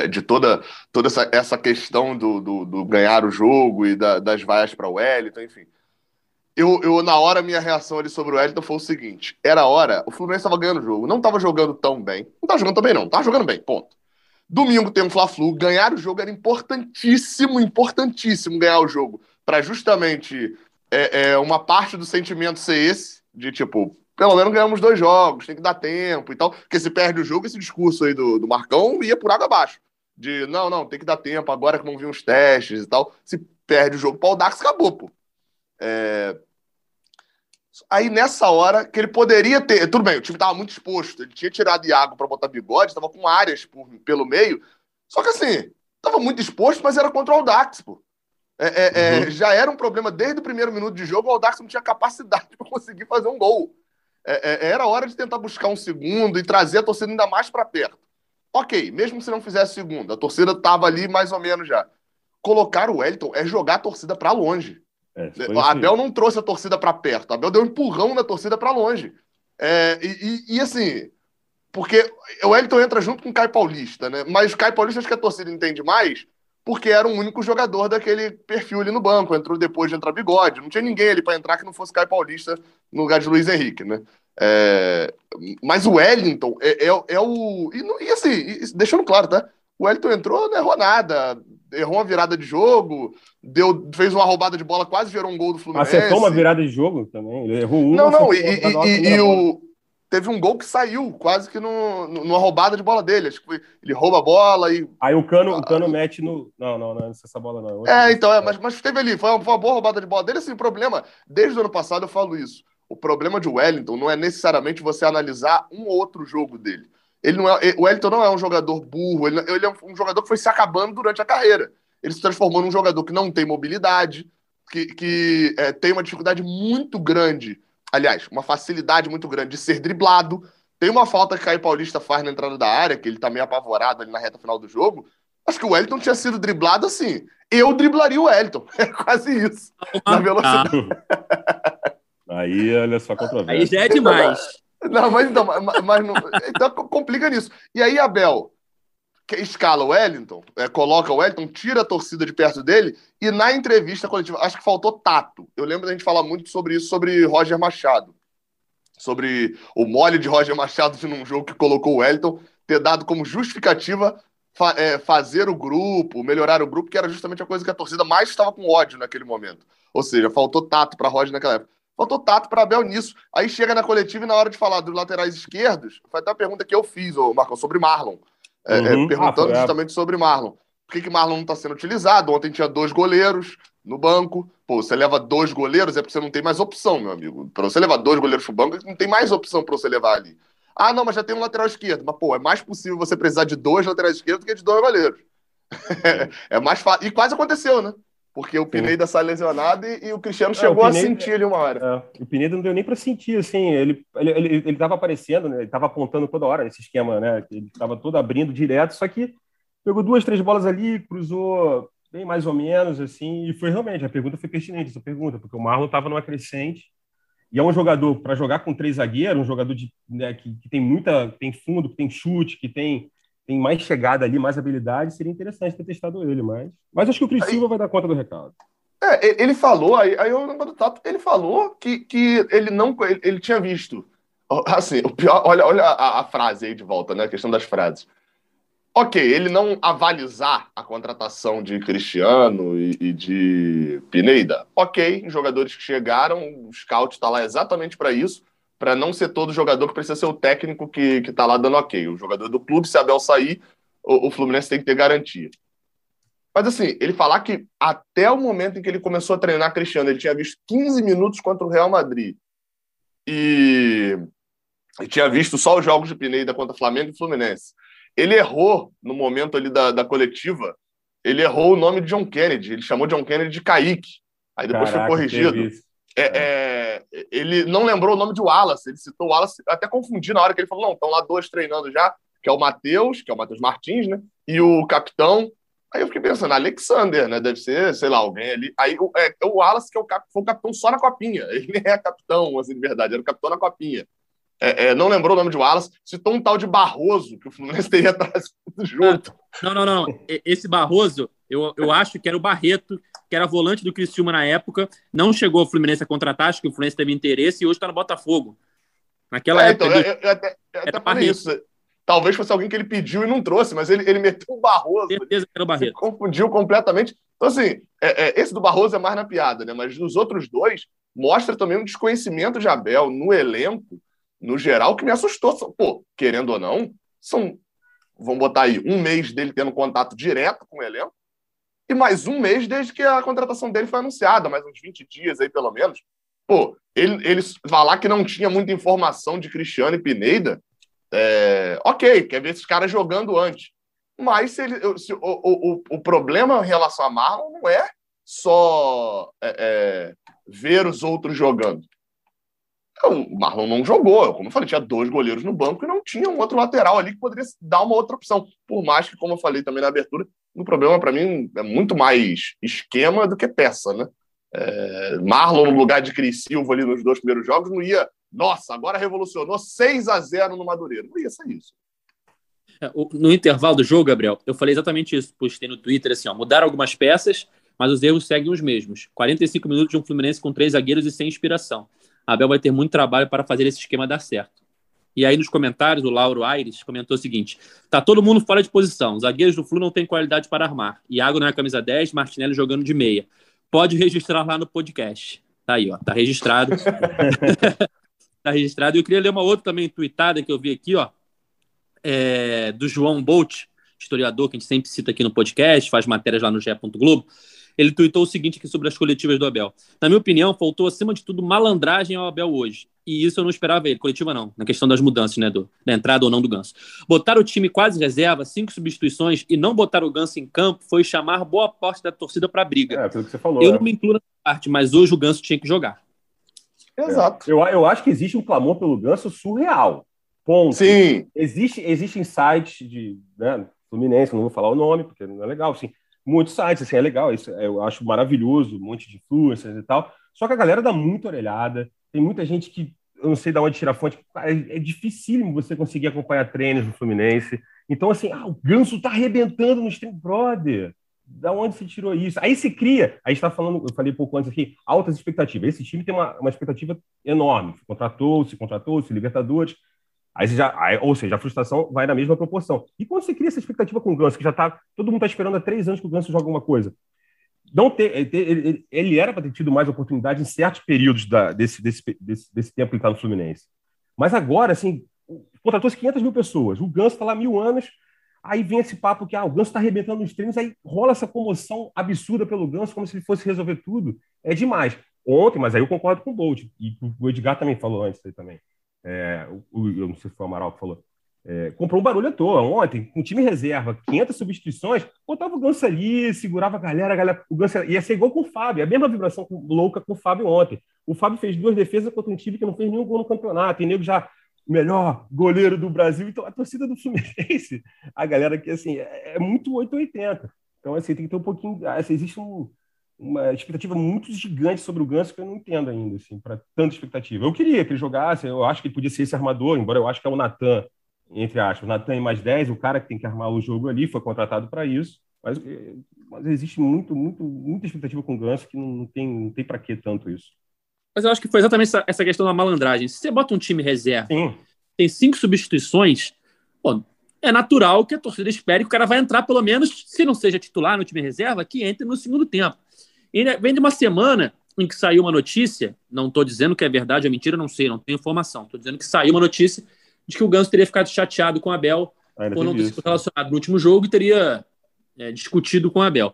de toda, toda essa, essa questão do, do, do ganhar o jogo e da, das vaias para o Wellington, enfim eu, eu, na hora, minha reação ali sobre o Wellington foi o seguinte: era hora, o Fluminense estava ganhando o jogo, não estava jogando tão bem. Não estava jogando tão bem, não, estava jogando bem, ponto. Domingo tem um Fla-Flu, ganhar o jogo era importantíssimo, importantíssimo ganhar o jogo, para justamente é, é, uma parte do sentimento ser esse, de tipo, pelo menos ganhamos dois jogos, tem que dar tempo e tal, porque se perde o jogo, esse discurso aí do, do Marcão ia por água abaixo. De não, não, tem que dar tempo, agora que vão vir os testes e tal. Se perde o jogo para o Dax, acabou, pô. É... Aí nessa hora que ele poderia ter. Tudo bem, o time estava muito exposto. Ele tinha tirado Iago para botar bigode, estava com áreas por, pelo meio. Só que assim, estava muito exposto, mas era contra o Aldax, pô. É, é, é uhum. já era um problema desde o primeiro minuto de jogo, o Aldax não tinha capacidade para conseguir fazer um gol. É, é, era hora de tentar buscar um segundo e trazer a torcida ainda mais para perto. Ok, mesmo se não fizesse segundo, a torcida estava ali mais ou menos já. Colocar o Wellington é jogar a torcida para longe. É, o Abel não trouxe a torcida para perto, Abel deu um empurrão na torcida para longe. É, e, e, e, assim, porque o Wellington entra junto com o Caio Paulista, né? Mas o Caio Paulista acho que a torcida entende mais, porque era o único jogador daquele perfil ali no banco. Entrou depois de entrar bigode. Não tinha ninguém ali para entrar que não fosse Caio Paulista no lugar de Luiz Henrique, né? É, mas o Wellington é, é, é o. E, e assim, deixando claro, tá? O Wellington entrou, não errou nada errou uma virada de jogo, deu, fez uma roubada de bola, quase gerou um gol do Fluminense. Acertou uma virada de jogo também, ele errou um. Não, não, e, e, e o, teve um gol que saiu quase que no, numa roubada de bola dele. Acho que ele rouba a bola e. Aí o cano, o cano mete no. Não, não, não é essa bola não. É, então, é, mas, mas teve ali, foi uma, foi uma boa roubada de bola dele. Assim, o problema, desde o ano passado eu falo isso. O problema de Wellington não é necessariamente você analisar um ou outro jogo dele. Ele não é, o Wellington não é um jogador burro, ele, ele, é um jogador que foi se acabando durante a carreira. Ele se transformou num jogador que não tem mobilidade, que, que é, tem uma dificuldade muito grande, aliás, uma facilidade muito grande de ser driblado. Tem uma falta que Caio Paulista faz na entrada da área, que ele tá meio apavorado ali na reta final do jogo. Acho que o Wellington tinha sido driblado assim. Eu driblaria o Wellington. É quase isso. na velocidade. Aí, olha só, controvérsia. Aí já é demais. Não, mas então, mas, mas não, então complica nisso. E aí, Abel, escala o Wellington, é, coloca o Wellington, tira a torcida de perto dele, e na entrevista coletiva, acho que faltou tato. Eu lembro da gente falar muito sobre isso, sobre Roger Machado. Sobre o mole de Roger Machado num jogo que colocou o Wellington, ter dado como justificativa fa é, fazer o grupo, melhorar o grupo, que era justamente a coisa que a torcida mais estava com ódio naquele momento. Ou seja, faltou tato para Roger naquela época. Faltou tato para Abel nisso. Aí chega na coletiva e na hora de falar dos laterais esquerdos, foi até a pergunta que eu fiz, ô Marcão, sobre Marlon. É, é, uhum. perguntando ah, justamente sobre Marlon. Por que, que Marlon não está sendo utilizado? Ontem tinha dois goleiros no banco. Pô, você leva dois goleiros é porque você não tem mais opção, meu amigo. Para você levar dois goleiros pro banco, não tem mais opção para você levar ali. Ah, não, mas já tem um lateral esquerdo. Mas, pô, é mais possível você precisar de dois laterais esquerdos do que de dois goleiros. é mais fácil. E quase aconteceu, né? Porque o Pineda sai lesionado e, e, o Cristiano é, chegou a sentir ali uma hora. É, o Pineda não deu nem para sentir, assim, ele ele ele, ele tava aparecendo, né, ele estava apontando toda hora nesse esquema, né, ele estava todo abrindo direto, só que pegou duas, três bolas ali, cruzou bem mais ou menos, assim, e foi realmente, a pergunta foi pertinente, essa pergunta, porque o Marlon estava numa crescente, e é um jogador, para jogar com três zagueiros, um jogador de, né, que, que tem muita, tem fundo, que tem chute, que tem tem mais chegada ali, mais habilidade, seria interessante ter testado ele, mas. Mas acho que o Cris Silva vai dar conta do recado. É, ele falou, aí, aí eu lembro do Tato, ele falou que, que ele não. Ele, ele tinha visto. Assim, o pior, olha, olha a, a, frase aí de volta, né? A questão das frases. Ok, ele não avalizar a contratação de Cristiano e, e de Pineda. Ok, jogadores que chegaram, o scout está lá exatamente para isso, para não ser todo jogador que precisa ser o técnico que está lá dando ok. O jogador do clube, se Abel sair, o, o Fluminense tem que ter garantia. Mas assim, ele falar que até o momento em que ele começou a treinar Cristiano, ele tinha visto 15 minutos contra o Real Madrid e, e tinha visto só os jogos de Pineda contra Flamengo e Fluminense. Ele errou no momento ali da, da coletiva, ele errou o nome de John Kennedy, ele chamou John Kennedy de Kaique. Aí depois Caraca, foi corrigido. É, é, ele não lembrou o nome de Wallace, ele citou Wallace, até confundi na hora que ele falou: não, estão lá dois treinando já, que é o Matheus, que é o Matheus Martins, né? E o capitão, Aí eu fiquei pensando, Alexander, né? Deve ser, sei lá, alguém ali. Aí o, é, o Wallace, que é o, cap, foi o capitão só na copinha. Ele nem é capitão, assim, de verdade, era o capitão na copinha. É, é, não lembrou o nome de Wallace, citou um tal de Barroso, que o Fluminense teria trazido junto. Não, não, não. Esse Barroso, eu, eu acho que era o Barreto, que era volante do Criciúma na época, não chegou ao Fluminense a contratar, acho que o Fluminense teve interesse e hoje está no Botafogo. Naquela é, época. Então, eu, eu até, eu até por isso. Talvez fosse alguém que ele pediu e não trouxe, mas ele, ele meteu o Barroso. Certeza que era o Barreto. Confundiu completamente. Então, assim, é, é, esse do Barroso é mais na piada, né? Mas nos outros dois, mostra também um desconhecimento de Abel no elenco, no geral, que me assustou. Pô, querendo ou não, são, vamos botar aí, um mês dele tendo contato direto com o elenco e mais um mês desde que a contratação dele foi anunciada, mais uns 20 dias aí, pelo menos. Pô, ele, ele falar que não tinha muita informação de Cristiano e Pineda é, ok, quer ver esses caras jogando antes. Mas se ele, se, o, o, o problema em relação a Marlon não é só é, é, ver os outros jogando. Então, o Marlon não jogou. Como eu falei, tinha dois goleiros no banco e não tinha um outro lateral ali que poderia dar uma outra opção. Por mais que, como eu falei também na abertura, o problema para mim é muito mais esquema do que peça, né? É, Marlon no lugar de Cris Silva ali nos dois primeiros jogos não ia nossa, agora revolucionou 6 a 0 no Madureira. Não ia ser isso. É, no intervalo do jogo, Gabriel, eu falei exatamente isso. Postei no Twitter assim: ó, mudaram algumas peças, mas os erros seguem os mesmos. 45 minutos de um Fluminense com três zagueiros e sem inspiração. Abel vai ter muito trabalho para fazer esse esquema dar certo. E aí, nos comentários, o Lauro Aires comentou o seguinte: tá todo mundo fora de posição. Os zagueiros do Flu não têm qualidade para armar. Iago não é camisa 10, Martinelli jogando de meia. Pode registrar lá no podcast. Tá aí, ó, tá registrado. Está registrado. E eu queria ler uma outra também tweetada que eu vi aqui, ó, é, do João Bolt, historiador que a gente sempre cita aqui no podcast, faz matérias lá no GE. Globo. Ele tweetou o seguinte aqui sobre as coletivas do Abel. Na minha opinião, faltou acima de tudo malandragem ao Abel hoje. E isso eu não esperava ele, coletiva não, na questão das mudanças, né, do, da entrada ou não do Ganso. Botar o time quase reserva, cinco substituições e não botar o Ganso em campo foi chamar boa parte da torcida para briga. É, aquilo que você falou. Eu né? não me incluo nessa parte, mas hoje o Ganso tinha que jogar. Exato. Eu, eu acho que existe um clamor pelo Ganso surreal. Ponto. Sim. Existe, existem sites de né, Fluminense, não vou falar o nome, porque não é legal, assim, muitos sites, assim, é legal, isso eu acho maravilhoso, um monte de influencers e tal. Só que a galera dá muita orelhada, tem muita gente que eu não sei de onde tirar fonte, é, é dificílimo você conseguir acompanhar treinos no Fluminense. Então, assim, ah, o Ganso tá arrebentando no stream, brother da onde se tirou isso? Aí se cria, aí está falando, eu falei pouco antes aqui, altas expectativas. Esse time tem uma, uma expectativa enorme. Contratou, se contratou, se Libertadores. Aí já, aí, ou seja, a frustração vai na mesma proporção. E quando você cria essa expectativa com o Ganso, que já tá, todo mundo está esperando há três anos que o Ganso jogue alguma coisa, não ter, ele, ele, ele era para ter tido mais oportunidade em certos períodos da, desse, desse, desse, desse tempo que ele está no Fluminense. Mas agora, assim, contratou-se 500 mil pessoas, o Ganso está lá mil anos, Aí vem esse papo que ah, o Ganso está arrebentando nos treinos, aí rola essa comoção absurda pelo Ganso, como se ele fosse resolver tudo. É demais. Ontem, mas aí eu concordo com o Bolt, e o Edgar também falou antes aí também. É, o, eu não sei se foi o Amaral que falou. É, comprou um barulho à toa ontem, com time reserva, 500 substituições, botava o Ganso ali, segurava a galera, a galera o Ganso ia ser igual com o Fábio, a mesma vibração louca com o Fábio ontem. O Fábio fez duas defesas contra um time que não fez nenhum gol no campeonato, e nego já melhor goleiro do Brasil. Então, a torcida do Fluminense, a galera que, assim, é, é muito 880. Então, assim, tem que ter um pouquinho... Assim, existe um, uma expectativa muito gigante sobre o Ganso que eu não entendo ainda, assim, para tanta expectativa. Eu queria que ele jogasse, eu acho que ele podia ser esse armador, embora eu acho que é o Natan, entre aspas, o Natan em mais 10, o cara que tem que armar o jogo ali, foi contratado para isso. Mas, mas existe muito, muito, muita expectativa com o Ganso que não, tem, não tem para que tanto isso. Mas eu acho que foi exatamente essa, essa questão da malandragem. Se você bota um time reserva, Sim. tem cinco substituições, é natural que a torcida espere que o cara vai entrar, pelo menos, se não seja titular no time reserva, que entre no segundo tempo. E vem de uma semana em que saiu uma notícia, não estou dizendo que é verdade ou mentira, não sei, não tenho informação, estou dizendo que saiu uma notícia de que o Ganso teria ficado chateado com o Abel Ainda por não ter sido relacionado no último jogo e teria é, discutido com o Abel.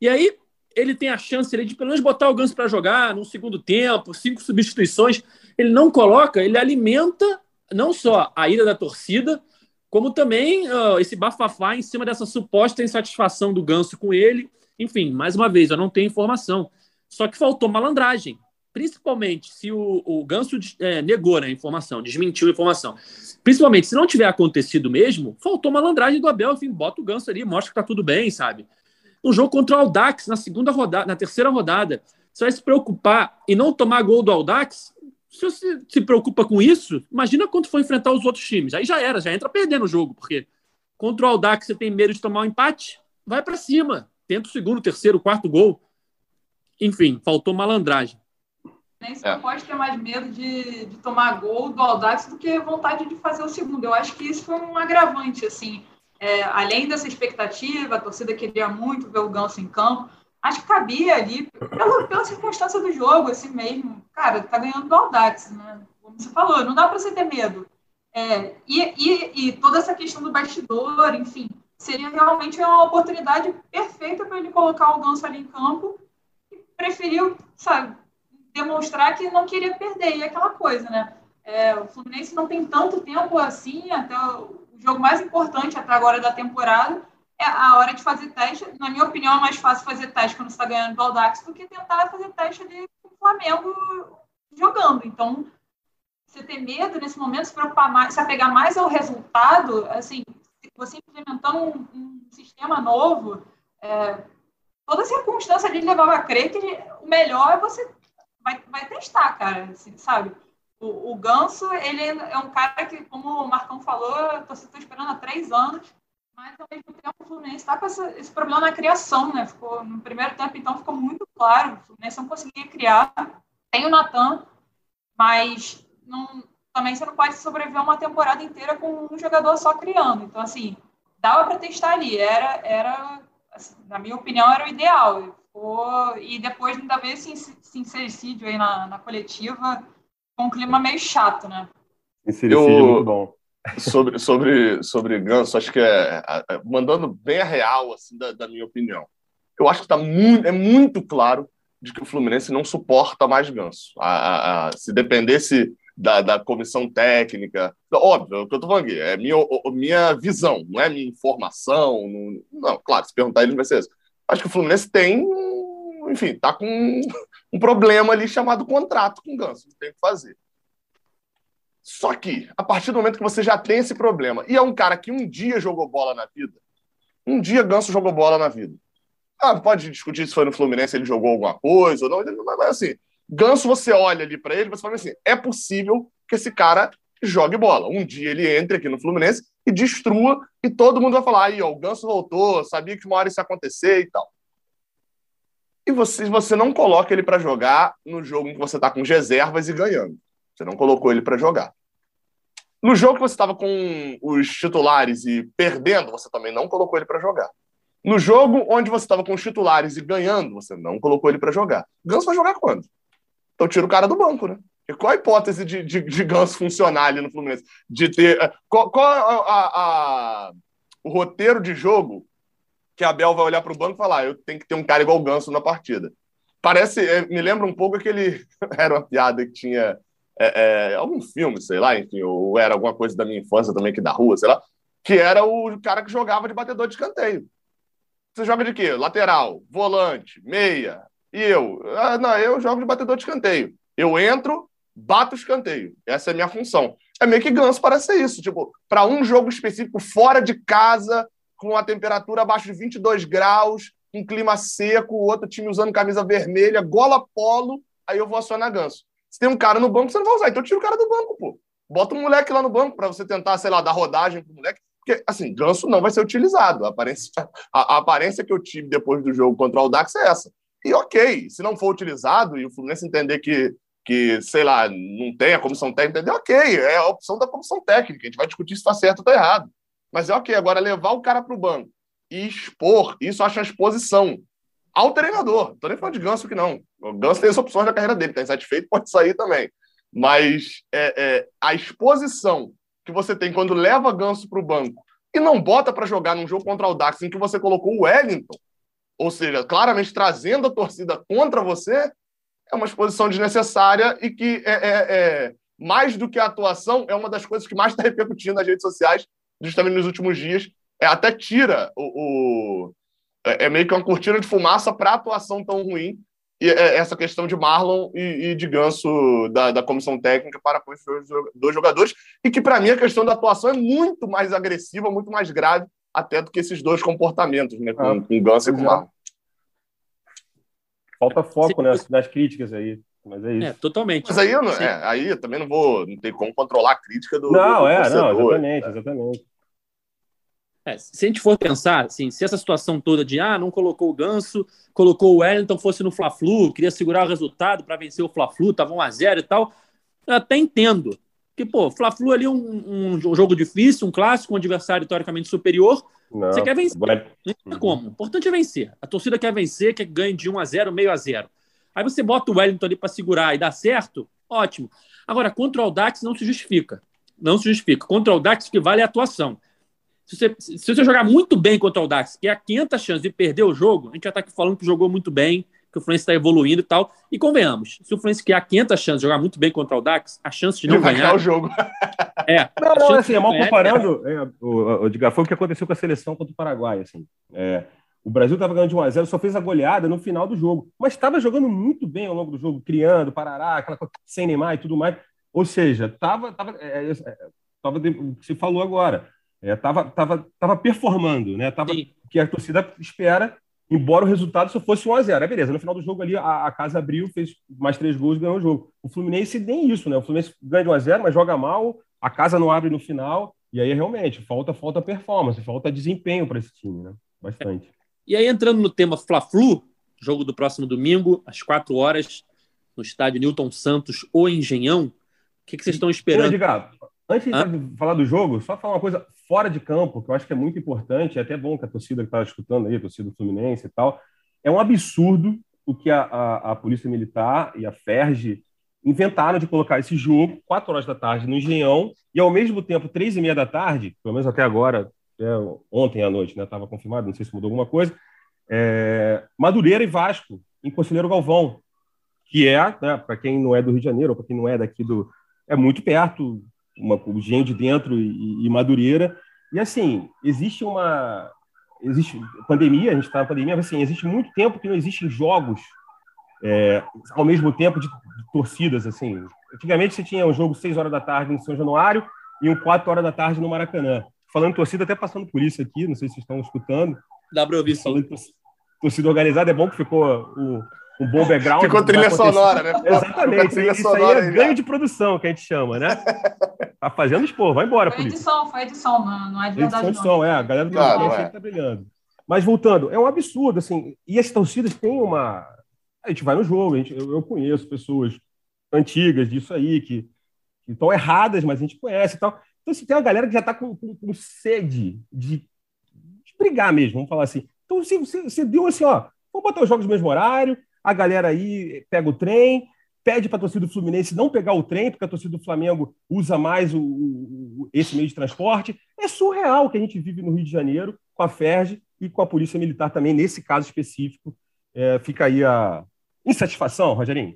E aí ele tem a chance de pelo menos botar o Ganso para jogar no segundo tempo, cinco substituições. Ele não coloca, ele alimenta não só a ida da torcida, como também uh, esse bafafá em cima dessa suposta insatisfação do Ganso com ele. Enfim, mais uma vez, eu não tenho informação. Só que faltou malandragem. Principalmente se o, o Ganso é, negou né, a informação, desmentiu a informação. Principalmente se não tiver acontecido mesmo, faltou malandragem do Abel. Enfim, bota o Ganso ali, mostra que tá tudo bem, sabe? Um jogo contra o Aldax na segunda rodada, na terceira rodada. Você vai se preocupar e não tomar gol do Aldax? Se você se preocupa com isso, imagina quando for enfrentar os outros times. Aí já era, já entra perdendo o jogo, porque contra o Aldax você tem medo de tomar um empate, vai para cima. Tenta o segundo, terceiro, quarto gol. Enfim, faltou malandragem. Nem se é. pode ter mais medo de, de tomar gol do Aldax do que vontade de fazer o segundo. Eu acho que isso foi um agravante, assim. É, além dessa expectativa, a torcida queria muito ver o Ganso em campo. Acho que cabia ali, pela, pela circunstância do jogo, assim mesmo. Cara, tá ganhando do Aldax, né? Como você falou, não dá para você ter medo. É, e, e, e, toda essa questão do bastidor, enfim, seria realmente uma oportunidade perfeita para ele colocar o Ganso ali em campo e preferiu, sabe, demonstrar que não queria perder. E aquela coisa, né? É, o Fluminense não tem tanto tempo assim, até o jogo mais importante até agora da temporada é a hora de fazer teste. Na minha opinião, é mais fácil fazer teste quando você está ganhando do Aldax do que tentar fazer teste ali com o Flamengo jogando. Então, você ter medo nesse momento, se preocupar mais, se apegar mais ao resultado, assim, você implementando um, um sistema novo, é, toda circunstância ali levava a crer que o melhor é você vai, vai testar, cara, sabe? O, o Ganso, ele é um cara que, como o Marcão falou, estou esperando há três anos, mas ao mesmo tempo o Fluminense está com essa, esse problema na criação, né? Ficou, no primeiro tempo, então, ficou muito claro, o Fluminense não conseguia criar. Tem o Natan, mas não, também você não pode sobreviver uma temporada inteira com um jogador só criando. Então, assim, dava para testar ali, era, era assim, na minha opinião, era o ideal. E depois ainda veio esse sincericídio aí na, na coletiva, com um clima meio chato, né? Sincericídio é muito bom. Sobre, sobre, sobre Ganso, acho que é, é mandando bem a real, assim, da, da minha opinião. Eu acho que tá muito, é muito claro de que o Fluminense não suporta mais Ganso. A, a, a, se dependesse da, da comissão técnica, óbvio, é o que eu tô falando aqui, é minha, minha visão, não é minha informação. Não, não claro, se perguntar ele não vai ser isso. Acho que o Fluminense tem enfim, tá com um problema ali chamado contrato com o Ganso, tem que fazer. Só que, a partir do momento que você já tem esse problema, e é um cara que um dia jogou bola na vida, um dia Ganso jogou bola na vida. Ah, pode discutir se foi no Fluminense ele jogou alguma coisa ou não, mas assim, Ganso, você olha ali para ele, você fala assim: é possível que esse cara jogue bola. Um dia ele entre aqui no Fluminense e destrua, e todo mundo vai falar: aí, ó, o Ganso voltou, sabia que uma hora isso ia acontecer e tal e você, você não coloca ele para jogar no jogo em que você está com reservas e ganhando. Você não colocou ele para jogar. No jogo que você estava com os titulares e perdendo, você também não colocou ele para jogar. No jogo onde você estava com os titulares e ganhando, você não colocou ele para jogar. Ganso vai jogar quando? Então tira o cara do banco, né? E qual a hipótese de, de, de Ganso funcionar ali no Fluminense? De ter. Eh, qual, qual a, a, o roteiro de jogo que a Abel vai olhar para o banco e falar: ah, eu tenho que ter um cara igual o Ganso na partida. Parece, é, me lembra um pouco aquele. era uma piada que tinha é, é, algum filme, sei lá, enfim, ou era alguma coisa da minha infância também, que da rua, sei lá, que era o cara que jogava de batedor de escanteio. Você joga de quê? Lateral, volante, meia. E eu? Ah, não, eu jogo de batedor de escanteio. Eu entro, bato o escanteio. Essa é a minha função. É meio que Ganso parece ser isso. Tipo, para um jogo específico fora de casa, com a temperatura abaixo de 22 graus, um clima seco, o outro time usando camisa vermelha, gola polo, aí eu vou acionar ganso. Se tem um cara no banco, você não vai usar, então tira o cara do banco, pô. Bota um moleque lá no banco para você tentar, sei lá, dar rodagem pro moleque. Porque, assim, ganso não vai ser utilizado. A aparência, a, a aparência que eu tive depois do jogo contra o Dax é essa. E ok, se não for utilizado e o Fluminense entender que, que sei lá, não tem a comissão técnica, entender, ok, é a opção da comissão técnica. A gente vai discutir se está certo ou está errado. Mas é ok, agora levar o cara para o banco e expor, isso uma exposição ao treinador. Estou nem falando de Ganso que não. O Ganso tem as opções da carreira dele, está insatisfeito, pode sair também. Mas é, é, a exposição que você tem quando leva Ganso para o banco e não bota para jogar num jogo contra o Dax em que você colocou o Wellington, ou seja, claramente trazendo a torcida contra você, é uma exposição desnecessária e que é, é, é mais do que a atuação, é uma das coisas que mais está repercutindo nas redes sociais, justamente nos últimos dias. É, até tira o, o é, é meio que uma cortina de fumaça para a atuação tão ruim e é, essa questão de Marlon e, e de Ganso da, da, comissão técnica para com esses dois jogadores, e que para mim a questão da atuação é muito mais agressiva, muito mais grave até do que esses dois comportamentos, né, com, ah, com Ganso e com Marlon. Falta foco nas, nas críticas aí. Mas é isso. É, totalmente. Mas aí eu, não, é, aí eu também não vou, não tem como controlar a crítica do. Não, do, é, não, exatamente, é. exatamente. É, se a gente for pensar, assim, se essa situação toda de ah, não colocou o Ganso, colocou o Wellington, fosse no Fla-Flu, queria segurar o resultado para vencer o Fla-Flu, tava 1x0 e tal, eu até entendo. Que, pô, Fla-Flu ali é um, um, jogo difícil, um clássico, um adversário teoricamente superior. Não, você quer vencer. Vai... Não tem como. O importante é vencer. A torcida quer vencer, quer ganhar de 1 a 0 meio a 0 Aí você bota o Wellington ali para segurar e dá certo, ótimo. Agora, contra o Audax não se justifica. Não se justifica. Contra o Audax, o que vale é a atuação. Se você, se você jogar muito bem contra o Audax, que é a 500 chances de perder o jogo, a gente já está aqui falando que jogou muito bem, que o Fluminense está evoluindo e tal. E convenhamos, se o Fluminense quer 500 chances de jogar muito bem contra o Audax, a chance de não ganhar... ganhar o jogo. É. Não, não, assim, é mal comparando, é, o, o, o, foi o que aconteceu com a seleção contra o Paraguai, assim. É, o Brasil estava ganhando de 1 a 0 só fez a goleada no final do jogo. Mas estava jogando muito bem ao longo do jogo, criando, parará, aquela coisa, sem Neymar e tudo mais. Ou seja, estava. Tava, é, é, tava, o que você falou agora. Estava é, tava, tava performando, né? Tava, que a torcida espera, embora o resultado só fosse 1 a 0 É beleza, no final do jogo ali a, a, casa abriu, fez mais três gols e ganhou o jogo. O Fluminense nem isso, né? O Fluminense ganha de 1 a 0 mas joga mal, a casa não abre no final, e aí realmente falta, falta performance, falta desempenho para esse time, né? Bastante. E aí, entrando no tema Fla-Flu, jogo do próximo domingo, às quatro horas, no estádio Newton Santos ou Engenhão, o que, que vocês estão esperando? Edgar, antes de falar do jogo, só falar uma coisa fora de campo, que eu acho que é muito importante, é até bom que a torcida que está escutando aí, a torcida do Fluminense e tal, é um absurdo o que a, a, a Polícia Militar e a FERJ inventaram de colocar esse jogo, quatro horas da tarde, no Engenhão, e ao mesmo tempo, três e meia da tarde, pelo menos até agora, é, ontem à noite, né? Estava confirmado, não sei se mudou alguma coisa. É, Madureira e Vasco, em Conselheiro Galvão, que é, né, para quem não é do Rio de Janeiro, ou para quem não é daqui do. É muito perto, uma, o Gen de dentro e, e Madureira. E assim, existe uma. Existe pandemia, a gente está na pandemia, mas assim, existe muito tempo que não existem jogos é, ao mesmo tempo de, de, torcidas. assim. Antigamente você tinha um jogo 6 horas da tarde em São Januário e um 4 horas da tarde no Maracanã falando torcida, até passando por isso aqui, não sei se vocês estão escutando. Dá para ouvir falando sim. Torcida organizada, é bom que ficou o, um bom background. Ficou trilha sonora, né? Exatamente. Trilha isso aí é ganho de produção que a gente chama, né? Tá fazendo expor, vai embora, foi polícia. Edição, foi edição, não, não é de verdade. Edição, edição, é. A galera do claro, podcast é. tá brilhando. Mas voltando, é um absurdo, assim. E as torcidas têm uma. A gente vai no jogo, a gente, eu, eu conheço pessoas antigas disso aí, que estão erradas, mas a gente conhece e tal. Então, se assim, tem uma galera que já está com, com, com, sede de, de, brigar mesmo, vamos falar assim. Então, você, você, você deu assim, ó, vamos botar os jogos no mesmo horário, a galera aí pega o trem, pede para a torcida do Fluminense não pegar o trem, porque a torcida do Flamengo usa mais o, o, esse meio de transporte. É surreal o que a gente vive no Rio de Janeiro, com a FERJ e com a Polícia Militar também, nesse caso específico. É, fica aí a insatisfação, Rogerinho.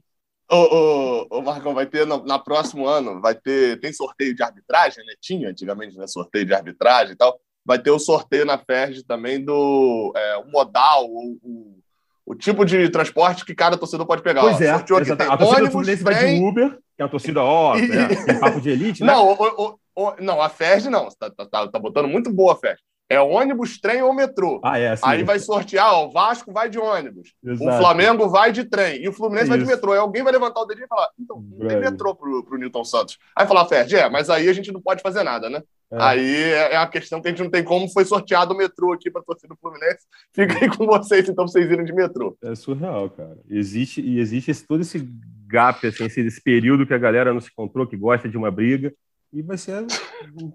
Ô, ô, ô, Marcão, vai ter no, na próximo ano, vai ter. Tem sorteio de arbitragem, né? Tinha antigamente, né? Sorteio de arbitragem e tal. Vai ter o sorteio na FERJ também do é, o modal, o, o, o, tipo de transporte que cada torcedor pode pegar. Pois ó, é, a torcida ônibus, do Fluminense vai de Uber, que é a torcida, ó, e... é, tem papo de elite, né? Não, o, o, não a FERJ não. Tá, tá, tá, tá botando muito boa a FERJ. É ônibus, trem ou metrô. Ah, é, assim Aí vai sortear, ó, o Vasco vai de ônibus, Exato. o Flamengo vai de trem e o Fluminense Isso. vai de metrô. Aí alguém vai levantar o dedinho e falar: então, não tem metrô pro, pro Newton Santos. Aí falar, Ferd, é, mas aí a gente não pode fazer nada, né? É. Aí é, é a questão que a gente não tem como foi sorteado o metrô aqui para torcida do Fluminense. Fica aí com vocês, então, vocês irem de metrô. É surreal, cara. Existe, e existe esse, todo esse gap, assim, esse, esse período que a galera não se encontrou, que gosta de uma briga e vai ser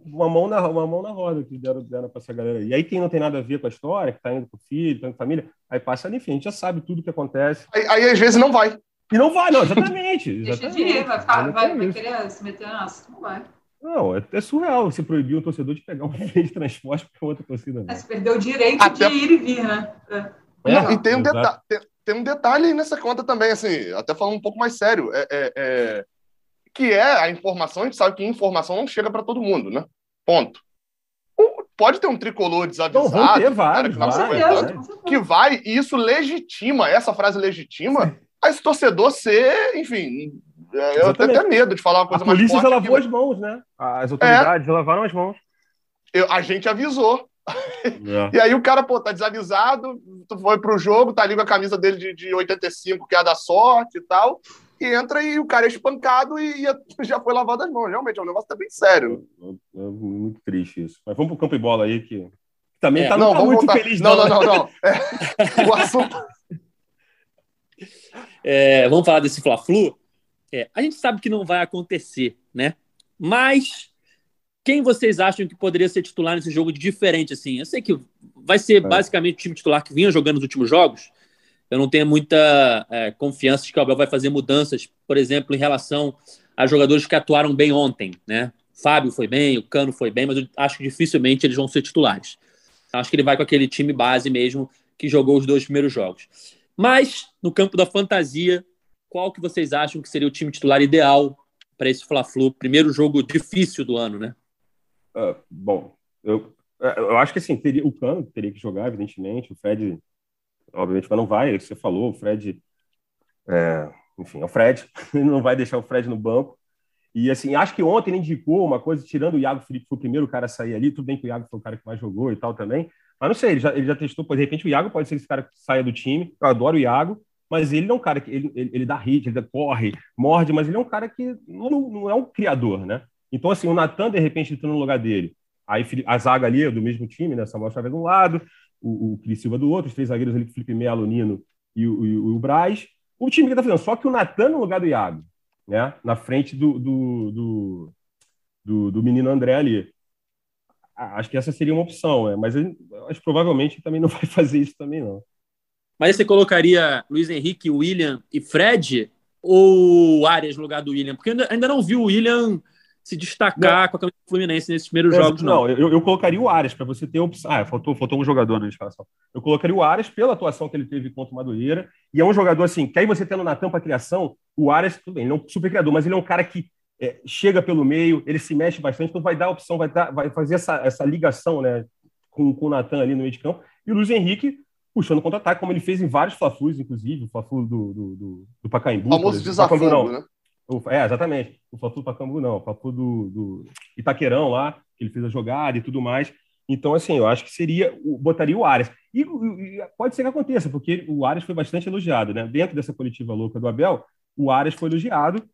uma mão na, uma mão na roda que deram, deram para essa galera. E aí, quem não tem nada a ver com a história, que está indo com o filho, tá indo com a família, aí passa ali, enfim, a gente já sabe tudo que acontece. Aí, aí às vezes não vai. E não vai, não, exatamente. Deixa de ir, vai, ficar, vai, vai querer se meter na. Não vai. Não, é, é, surreal você proibir um torcedor de pegar um meio de transporte para outra torcida. É, você perdeu o direito até... de ir e vir, né? É. Não, e tem um, detalhe, tem, tem, um detalhe aí nessa conta também, assim, até falando um pouco mais sério. É, é, é que é a informação, a gente sabe que informação não chega para todo mundo, né? Ponto. Pode ter um tricolor desavisado, não, ter vários, cara, que, vários, que vai, e isso legitima, essa frase legitima, a esse torcedor ser, enfim, eu tenho até medo de falar uma coisa mais forte. A polícia já lavou as mãos, né? As autoridades é, lavaram as mãos. Eu, a gente avisou. É. e aí o cara, pô, tá desavisado, tu foi pro jogo, tá ali com a camisa dele de, de 85, que é a da sorte e tal e entra e o cara é espancado e, já foi lavado as mãos. Realmente, é um negócio tá bem sério. É, é, é muito triste isso. Mas vamos pro campo e bola aí, que também é, tá, não, tá muito voltar. feliz. Não, não, não. não, não. É, o assunto... É, vamos falar desse Fla-Flu? A gente sabe que não vai acontecer, né? Mas quem vocês acham que poderia ser titular nesse jogo de diferente, assim? Eu sei que vai ser basicamente o time titular que vinha jogando nos últimos jogos, eu não tenho muita é, confiança de que o Abel vai fazer mudanças, por exemplo, em relação a jogadores que atuaram bem ontem, né? Fábio foi bem, o Cano foi bem, mas eu acho que dificilmente eles vão ser titulares. Acho que ele vai com aquele time base mesmo que jogou os dois primeiros jogos. Mas, no campo da fantasia, qual que vocês acham que seria o time titular ideal para esse Fla-Flu? Primeiro jogo difícil do ano, né? Uh, bom, eu, é, eu acho que assim, teria, o Cano teria que jogar, evidentemente. O Fred obviamente, mas não vai. Você falou, o Fred, é, enfim, é o Fred, ele não vai deixar o Fred no banco. E assim, acho que ontem ele indicou uma coisa, tirando o Iago Felipe, foi o primeiro cara a sair ali. Tudo bem que o Iago foi o cara que mais jogou e tal também. Mas não sei, ele já, ele já testou, de repente o Iago pode ser esse cara que saia do time. Eu adoro o Iago, mas ele é um cara que ele, ele, ele dá hit, ele corre, morde, mas ele é um cara que não, não é um criador, né? Então, assim, o Natan, de repente, entrando no lugar dele. Aí a zaga ali do mesmo time, né? Samuel Chaves de um lado, o, o Cris Silva do outro, os três zagueiros ali, Felipe Melo, Nino e o, e o Braz. O time que está fazendo, só que o Natan no lugar do Iago, né? Na frente do, do, do, do, do menino André ali. Acho que essa seria uma opção, né? mas acho, provavelmente também não vai fazer isso também, não. Mas você colocaria Luiz Henrique, William e Fred ou Arias no lugar do William? Porque ainda, ainda não viu o William se destacar não. com a camisa do Fluminense nesses primeiros jogos, não. Não, eu, eu colocaria o Ares para você ter opção. Ah, faltou, faltou um jogador na escalação. Eu colocaria o Ares pela atuação que ele teve contra o Madureira. E é um jogador assim, que aí você tendo na tampa a criação, o Ares, tudo bem, ele é um super criador, mas ele é um cara que é, chega pelo meio, ele se mexe bastante, então vai dar opção, vai, dar, vai fazer essa, essa ligação né, com, com o Natan ali no meio de campo. E o Luiz Henrique puxando contra-ataque, como ele fez em vários Fla-Flus, inclusive, o Fla-Flu do, do, do, do Pacaembu. O famoso desafio, né? É, exatamente. O Fla-Flu Pacaembu não, o Fla-Flu do, do, Itaquerão lá, que ele fez a jogada e tudo mais. Então, assim, eu acho que seria, botaria o Arias. E, e, pode ser que aconteça, porque o Arias foi bastante elogiado, né? Dentro dessa coletiva louca do Abel, o Arias foi elogiado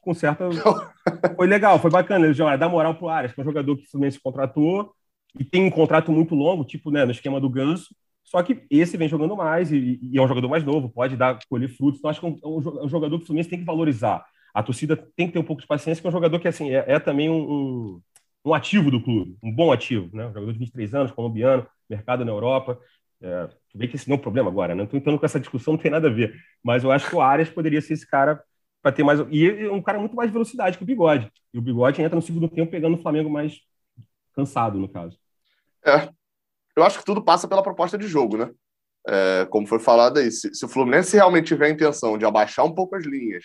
com certa... foi legal, foi bacana. Eles dá moral pro Arias, que é um jogador que o Fluminense contratou e tem um contrato muito longo, tipo, né, no esquema do Ganso, só que esse vem jogando mais e, e, é um jogador mais novo, pode dar colher frutos. Então, acho que é um, é um jogador que o Fluminense tem que valorizar a torcida tem que ter um pouco de paciência, que é um jogador que assim, é, é também um, um, um, ativo do clube, um bom ativo, né? Um jogador de 23 anos, colombiano, mercado na Europa. É, tu que esse não é um problema agora, né? Não estou entrando com essa discussão, não tem nada a ver. Mas eu acho que o Arias poderia ser esse cara para ter mais. E é um cara muito mais velocidade que o Bigode. E o Bigode entra no segundo tempo pegando o Flamengo mais cansado, no caso. É. Eu acho que tudo passa pela proposta de jogo, né? É, como foi falado aí, se, se, o Fluminense realmente tiver a intenção de abaixar um pouco as linhas,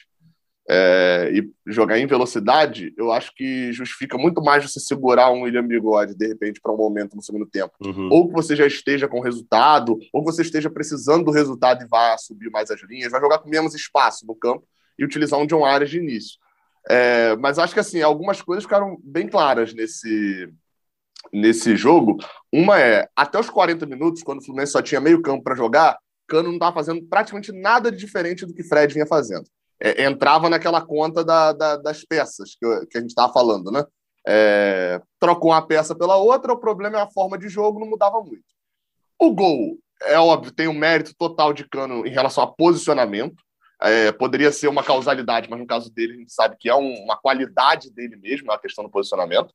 é, e jogar em velocidade, eu acho que justifica muito mais você segurar um William Bigode, de repente, para um momento no segundo tempo. Uhum. Ou que você já esteja com resultado, ou que você esteja precisando do resultado e vá subir mais as linhas, vai jogar com menos espaço no campo e utilizar um John Arias de início. É, mas acho que assim, algumas coisas ficaram bem claras nesse, nesse jogo. Uma é, até os 40 minutos, quando o Fluminense só tinha meio campo para jogar, Cano não estava fazendo praticamente nada de diferente do que Fred vinha fazendo é, entrava naquela conta da, da, das peças que, que a gente estava falando, né? É, trocou uma peça pela outra, o problema é a forma de jogo, não mudava muito. O gol, é óbvio, tem um mérito total de Cano em relação a posicionamento. é, poderia ser uma causalidade, mas no caso dele, a gente sabe que é um, uma qualidade dele mesmo, é a questão do posicionamento.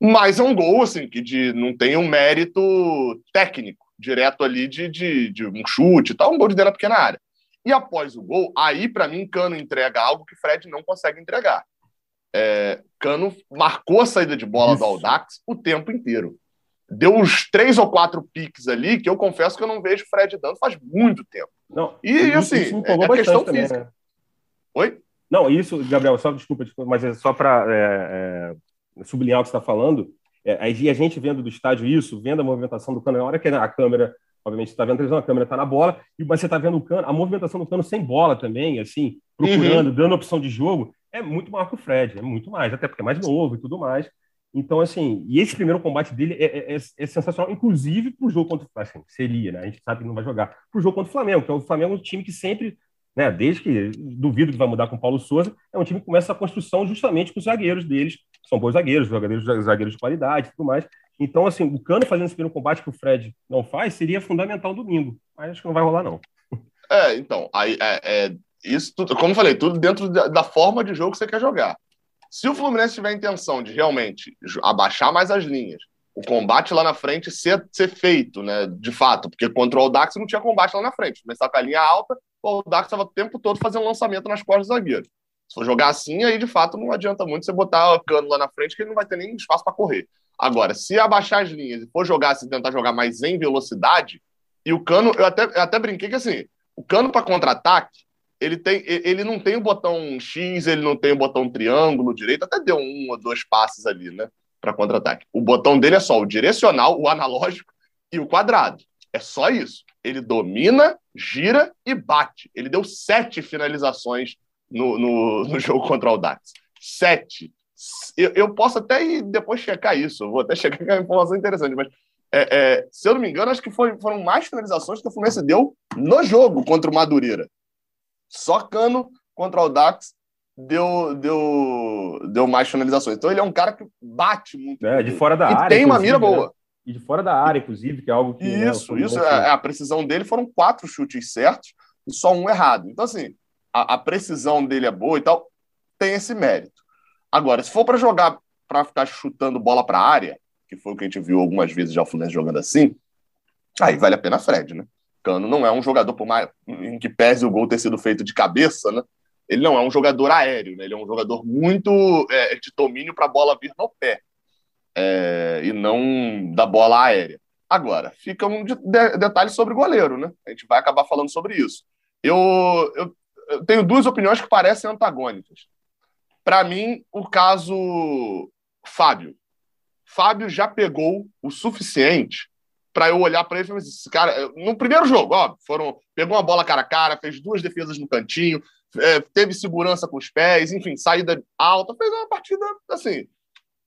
Mas é um gol, assim, que de, não tem um mérito técnico, direto ali de, de, de um chute e tal, um gol de dentro da pequena área. E após o gol, aí, para mim, Cano entrega algo que Fred não consegue entregar. É, Cano marcou a saída de bola Isso. do Aldax o tempo inteiro. Deu uns três ou quatro piques ali que eu confesso que eu não vejo Fred dando faz muito tempo. Não, e isso, assim, isso é, questão também, física. Né? Oi? Não, isso, Gabriel, só desculpa, desculpa mas é só para é, é, sublinhar o que você está falando. É, a gente vendo do estádio isso, vendo a movimentação do cano, na hora que a câmera, obviamente, está vendo a televisão, a câmera está na bola, e mas você está vendo o cano, a movimentação do cano sem bola também, assim, procurando, uhum. dando opção de jogo, é muito maior que o Fred, é muito mais, até porque é mais novo e tudo mais. Então, assim, e esse primeiro combate dele é, é, é sensacional, inclusive para o jogo contra o Flamengo. Assim, seria, né? A gente sabe que não vai jogar. Para o jogo contra o Flamengo, que é o Flamengo é um time que sempre, né, desde que duvido que vai mudar com o Paulo Souza, é um time que começa a construção justamente com os zagueiros deles, são bons zagueiros, zagueiros, zagueiros de qualidade e tudo mais. Então, assim, o Cano fazendo esse primeiro combate que o Fred não faz seria fundamental domingo, mas acho que não vai rolar, não. É, então, aí, é, é isso tudo, como eu falei, tudo dentro da, da forma de jogo que você quer jogar. Se o Fluminense tiver a intenção de realmente abaixar mais as linhas, o combate lá na frente ser, ser feito, né, de fato, porque contra o Audax não tinha combate lá na frente. Começar com a linha alta, o Audax estava o tempo todo fazendo lançamento nas costas do zagueiro. Se for jogar assim, aí de fato não adianta muito você botar o cano lá na frente, que ele não vai ter nem espaço para correr. Agora, se abaixar as linhas e for jogar, se tentar jogar mais em velocidade, e o cano, eu até, eu até brinquei que assim, o cano para contra-ataque, ele, tem, ele não tem o botão X, ele não tem o botão triângulo direito, até deu um ou dois passes ali, né? Para contra-ataque. O botão dele é só o direcional, o analógico e o quadrado. É só isso. Ele domina, gira e bate. Ele deu sete finalizações no, no, no jogo contra o Dax. Sete. Eu, eu, posso até ir depois checar isso. Eu vou até checar que é uma informação interessante, mas é, é, se eu não me engano, acho que foi, foram mais finalizações que o Fluminense deu no jogo contra o Madureira. Só Cano contra o Dax deu, deu, deu mais finalizações. Então ele é um cara que bate muito. É, de fora da e área. tem uma mira boa. Né? E de fora da área, inclusive, que é algo que. Né, isso, né, isso. É, a precisão dele foram quatro chutes certos e só um errado. Então, assim, a, a precisão dele é boa e tal, tem esse mérito. Agora, se for para jogar, para ficar chutando bola para a área, que foi o que a gente viu algumas vezes já o Fluminense jogando assim, aí vale a pena Fred, né? Cano não é um jogador, por mais em que pese o gol ter sido feito de cabeça, né? Ele não é um jogador aéreo, né? Ele é um jogador muito é, de domínio para a bola vir no pé é, e não da bola aérea. Agora, fica um de, de, detalhe sobre o goleiro, né? A gente vai acabar falando sobre isso. Eu, eu, eu tenho duas opiniões que parecem antagônicas. Para mim, o caso Fábio. Fábio já pegou o suficiente para eu olhar para ele e falar assim, esse cara, no primeiro jogo, ó, foram, pegou uma bola cara a cara, fez duas defesas no cantinho, é, teve segurança com os pés, enfim, saída alta, fez uma partida assim,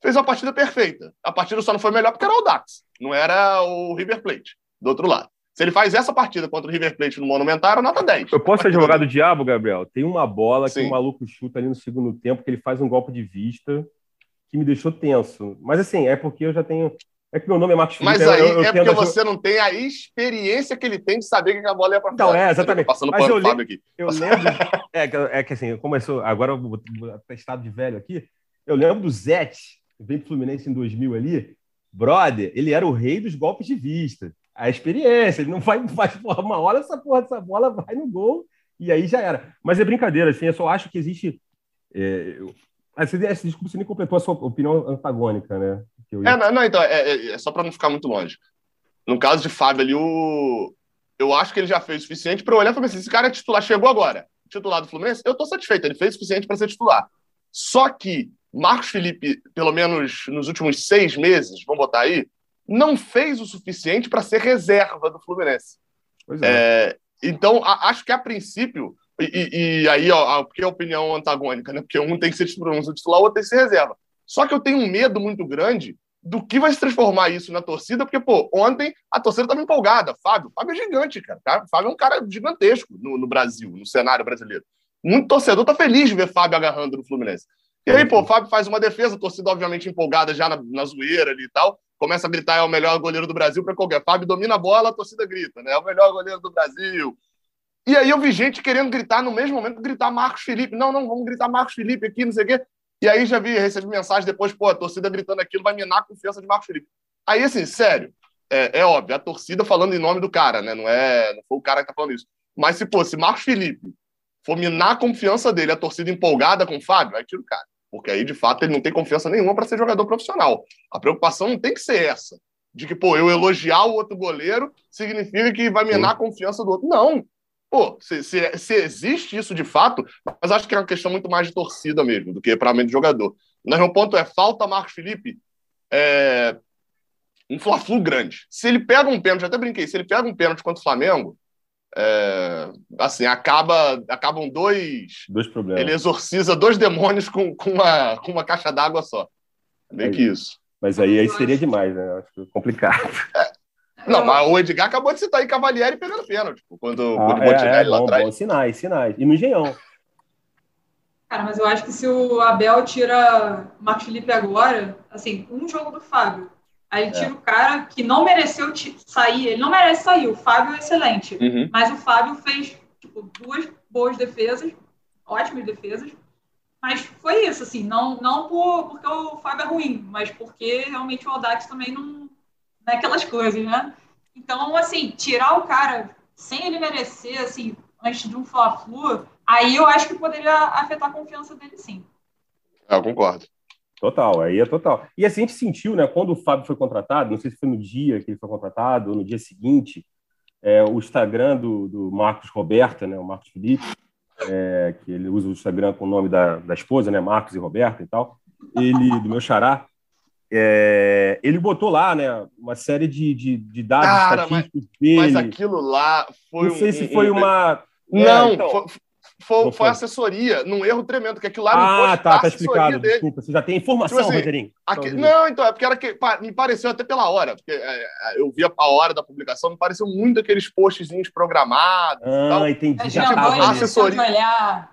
fez uma partida perfeita. A partida só não foi melhor porque era o Dax, não era o River Plate, do outro lado. Se ele faz essa partida contra o River Plate no Monumental, nota 10. Eu posso ser advogado do diabo, Gabriel? Tem uma bola Sim. que o maluco chuta ali no segundo tempo, que ele faz um golpe de vista que me deixou tenso. Mas assim, é porque eu já tenho é que meu nome é Marcos Felipe. Mas aí eu, eu é porque você não tem a experiência que ele tem de saber que a bola ia para fora. Então, é, exatamente. Passando Mas eu, lembro, aqui. eu lembro. é, é que assim, começou. Agora eu vou estado de velho aqui. Eu lembro do Zete, que veio pro Fluminense em 2000 ali. Brother, ele era o rei dos golpes de vista. A experiência, ele não vai, faz uma hora essa porra, essa bola vai no gol e aí já era. Mas é brincadeira, assim, eu só acho que existe. É, essa, essa, desculpa, você nem completou a sua opinião antagônica, né? Ia... É, não, não, então, é, é, é só para não ficar muito longe. No caso de Fábio ali, o... eu acho que ele já fez o suficiente para olhar e falar assim: esse cara é titular, chegou agora, titular do Fluminense, eu estou satisfeito, ele fez o suficiente para ser titular. Só que Marcos Felipe, pelo menos nos últimos seis meses, vamos botar aí, não fez o suficiente para ser reserva do Fluminense. É. É, então, a, acho que a princípio, e, e aí, ó, porque é a opinião antagônica, né? Porque um tem que ser titular, titular, o outro tem que ser reserva. Só que eu tenho um medo muito grande do que vai se transformar isso na torcida, porque, pô, ontem a torcida estava empolgada. Fábio, Fábio é gigante, cara. Tá? Fábio é um cara gigantesco no, no, Brasil, no cenário brasileiro. Muito torcedor tá feliz de ver Fábio agarrando no Fluminense. E aí, pô, Fábio faz uma defesa, a torcida obviamente empolgada já na, na zoeira ali e tal, começa a gritar, é o melhor goleiro do Brasil para qualquer. Fábio domina a bola, a torcida grita, né? É o melhor goleiro do Brasil. E aí eu vi gente querendo gritar no mesmo momento, gritar Marcos Felipe. Não, não, vamos gritar Marcos Felipe aqui, não sei o quê. E aí já vi, recebi mensagem depois, pô, a torcida gritando aquilo vai minar a confiança de Marcos Felipe. Aí, assim, sério, é, é óbvio, a torcida falando em nome do cara, né? Não é, não foi o cara que tá falando isso. Mas se, pô, se Marcos Felipe for minar a confiança dele, a torcida empolgada com o Fábio, aí tira o cara. Porque aí, de fato, ele não tem confiança nenhuma para ser jogador profissional. A preocupação não tem que ser essa. De que, pô, eu elogiar o outro goleiro significa que vai minar a confiança do outro. Não. Pô, se, se, se existe isso de fato, mas acho que é uma questão muito mais de torcida mesmo, do que para de jogador. Mas meu ponto é, falta Marcos Felipe é, um fla-flu grande. Se ele pega um pênalti, até brinquei, se ele pega um pênalti contra o Flamengo, é, assim, acaba, acabam dois. Dois problemas. Ele exorciza dois demônios com, com, uma, com uma caixa d'água só. Meio que isso. Mas aí, aí seria demais, né? Acho complicado. É. Não, mas o Edgar acabou de citar aí Cavalieri pegando pênalti, tipo, quando, ah, quando é, é, lá bom, atrás. Bom, sinais, sinais. E no Engenhão. Cara, mas eu acho que se o Abel tira Marcos Felipe agora, assim, um jogo do Fábio, Aí tira é. o cara que não mereceu sair, ele não merece sair. O Fábio é excelente, uhum. mas o Fábio fez tipo, duas boas defesas, ótimas defesas. Mas foi isso, assim, não, não por, porque o Fábio é ruim, mas porque realmente o Audax também não, não é aquelas coisas, né? Então, assim, tirar o cara sem ele merecer, assim, antes de um Fla-Flu, aí eu acho que poderia afetar a confiança dele, sim. Eu concordo. Total, aí é total. E assim, a gente sentiu, né, quando o Fábio foi contratado, não sei se foi no dia que ele foi contratado ou no dia seguinte, é, o Instagram do, do Marcos Roberta, né, o Marcos Felipe, é, que ele usa o Instagram com o nome da, da esposa, né, Marcos e Roberta e tal, ele, do meu xará, é, ele botou lá, né, uma série de, de, de dados Cara, estatísticos mas, dele. Mas aquilo lá foi Não sei um, se foi uma... Não, é, então, foi, foi, foi assessoria, num erro tremendo, que aquilo lá Ah, tá, tá explicado. Dele. Desculpa, você já tem informação, tipo assim, Rogerinho. Aqui, não, então, é porque era que, me pareceu até pela hora, porque é, é, eu vi a hora da publicação, me pareceu muito aqueles postzinhos programados. Ah, tal. entendi. Já tipo, a assessoria.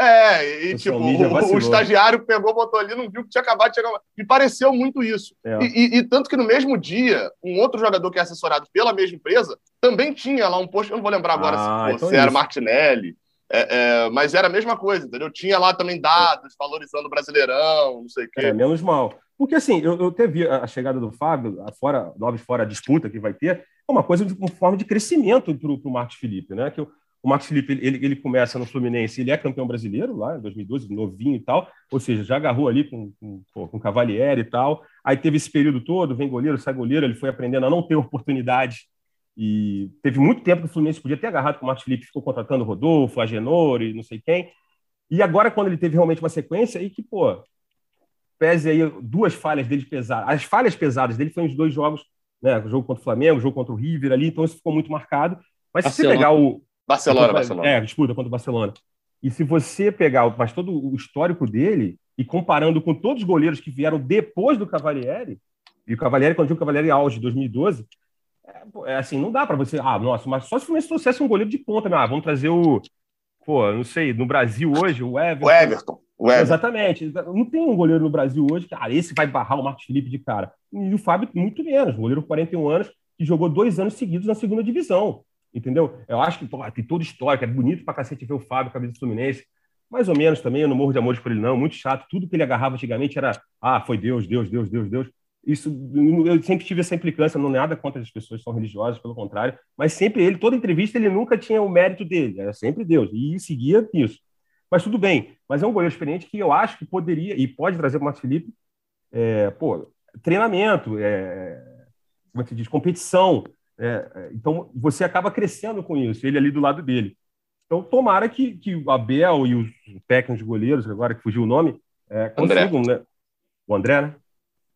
É, e tipo, o, o, estagiário pegou, botou ali, não viu que tinha acabado de chegar. Me pareceu muito isso. É. E, e, e, tanto que no mesmo dia, um outro jogador que é assessorado pela mesma empresa também tinha lá um post, eu não vou lembrar agora ah, se, então se era Martinelli é, é, mas era a mesma coisa, entendeu? Tinha lá também dados valorizando o Brasileirão, não sei o quê. É, menos mal. Porque, assim, eu, eu teve a chegada do Fábio, fora, novos fora a disputa que vai ter, é uma coisa de uma forma de crescimento para o Marcos Felipe, né? Que o, o Marcos Felipe, ele, ele começa no Fluminense, ele é campeão brasileiro lá em 2012, novinho e tal, ou seja, já agarrou ali com, com, com Cavalieri e tal. Aí teve esse período todo, vem goleiro, sai goleiro, ele foi aprendendo a não ter oportunidade e teve muito tempo que o Fluminense podia ter agarrado com o Marcos Felipe, ficou contratando o Rodolfo, Agenor e não sei quem. E agora, quando ele teve realmente uma sequência, aí que, pô, pese aí duas falhas dele pesadas. As falhas pesadas dele foram os dois jogos, né? O jogo contra o Flamengo, o jogo contra o River ali, então isso ficou muito marcado. Mas Barcelona. se você pegar o. Barcelona, Barcelona. É, disputa contra o Barcelona. E se você pegar mas todo o histórico dele e comparando com todos os goleiros que vieram depois do Cavalieri, e o Cavalieri, quando eu digo Cavalieri auge, 2012, é, assim, não dá para você. Ah, nossa, mas só se o Fluminense trouxesse um goleiro de ponta, né? Ah, vamos trazer o. Pô, não sei, no Brasil hoje, o Everton. O Everton. O Everton. Exatamente. Não tem um goleiro no Brasil hoje que, ah, esse vai barrar o Marcos Felipe de cara. E o Fábio, muito menos. Um goleiro com 41 anos que jogou dois anos seguidos na segunda divisão. Entendeu? Eu acho que pô, tem toda história, é bonito pra cacete ver o Fábio, cabeça do Fluminense. Mais ou menos também, eu não morro de amores por ele, não. Muito chato. Tudo que ele agarrava antigamente era, ah, foi Deus, Deus, Deus, Deus, Deus isso eu sempre tive essa implicância, não nada contra as pessoas que são religiosas, pelo contrário, mas sempre ele, toda entrevista, ele nunca tinha o mérito dele, era sempre Deus, e seguia isso. Mas tudo bem, mas é um goleiro experiente que eu acho que poderia e pode trazer para o Marcos Felipe é, pô, treinamento, é, como é se diz, competição. É, então você acaba crescendo com isso, ele ali do lado dele. Então tomara que, que o Abel e os técnicos de goleiros, agora que fugiu o nome, é, consigam, André. né? O André, né?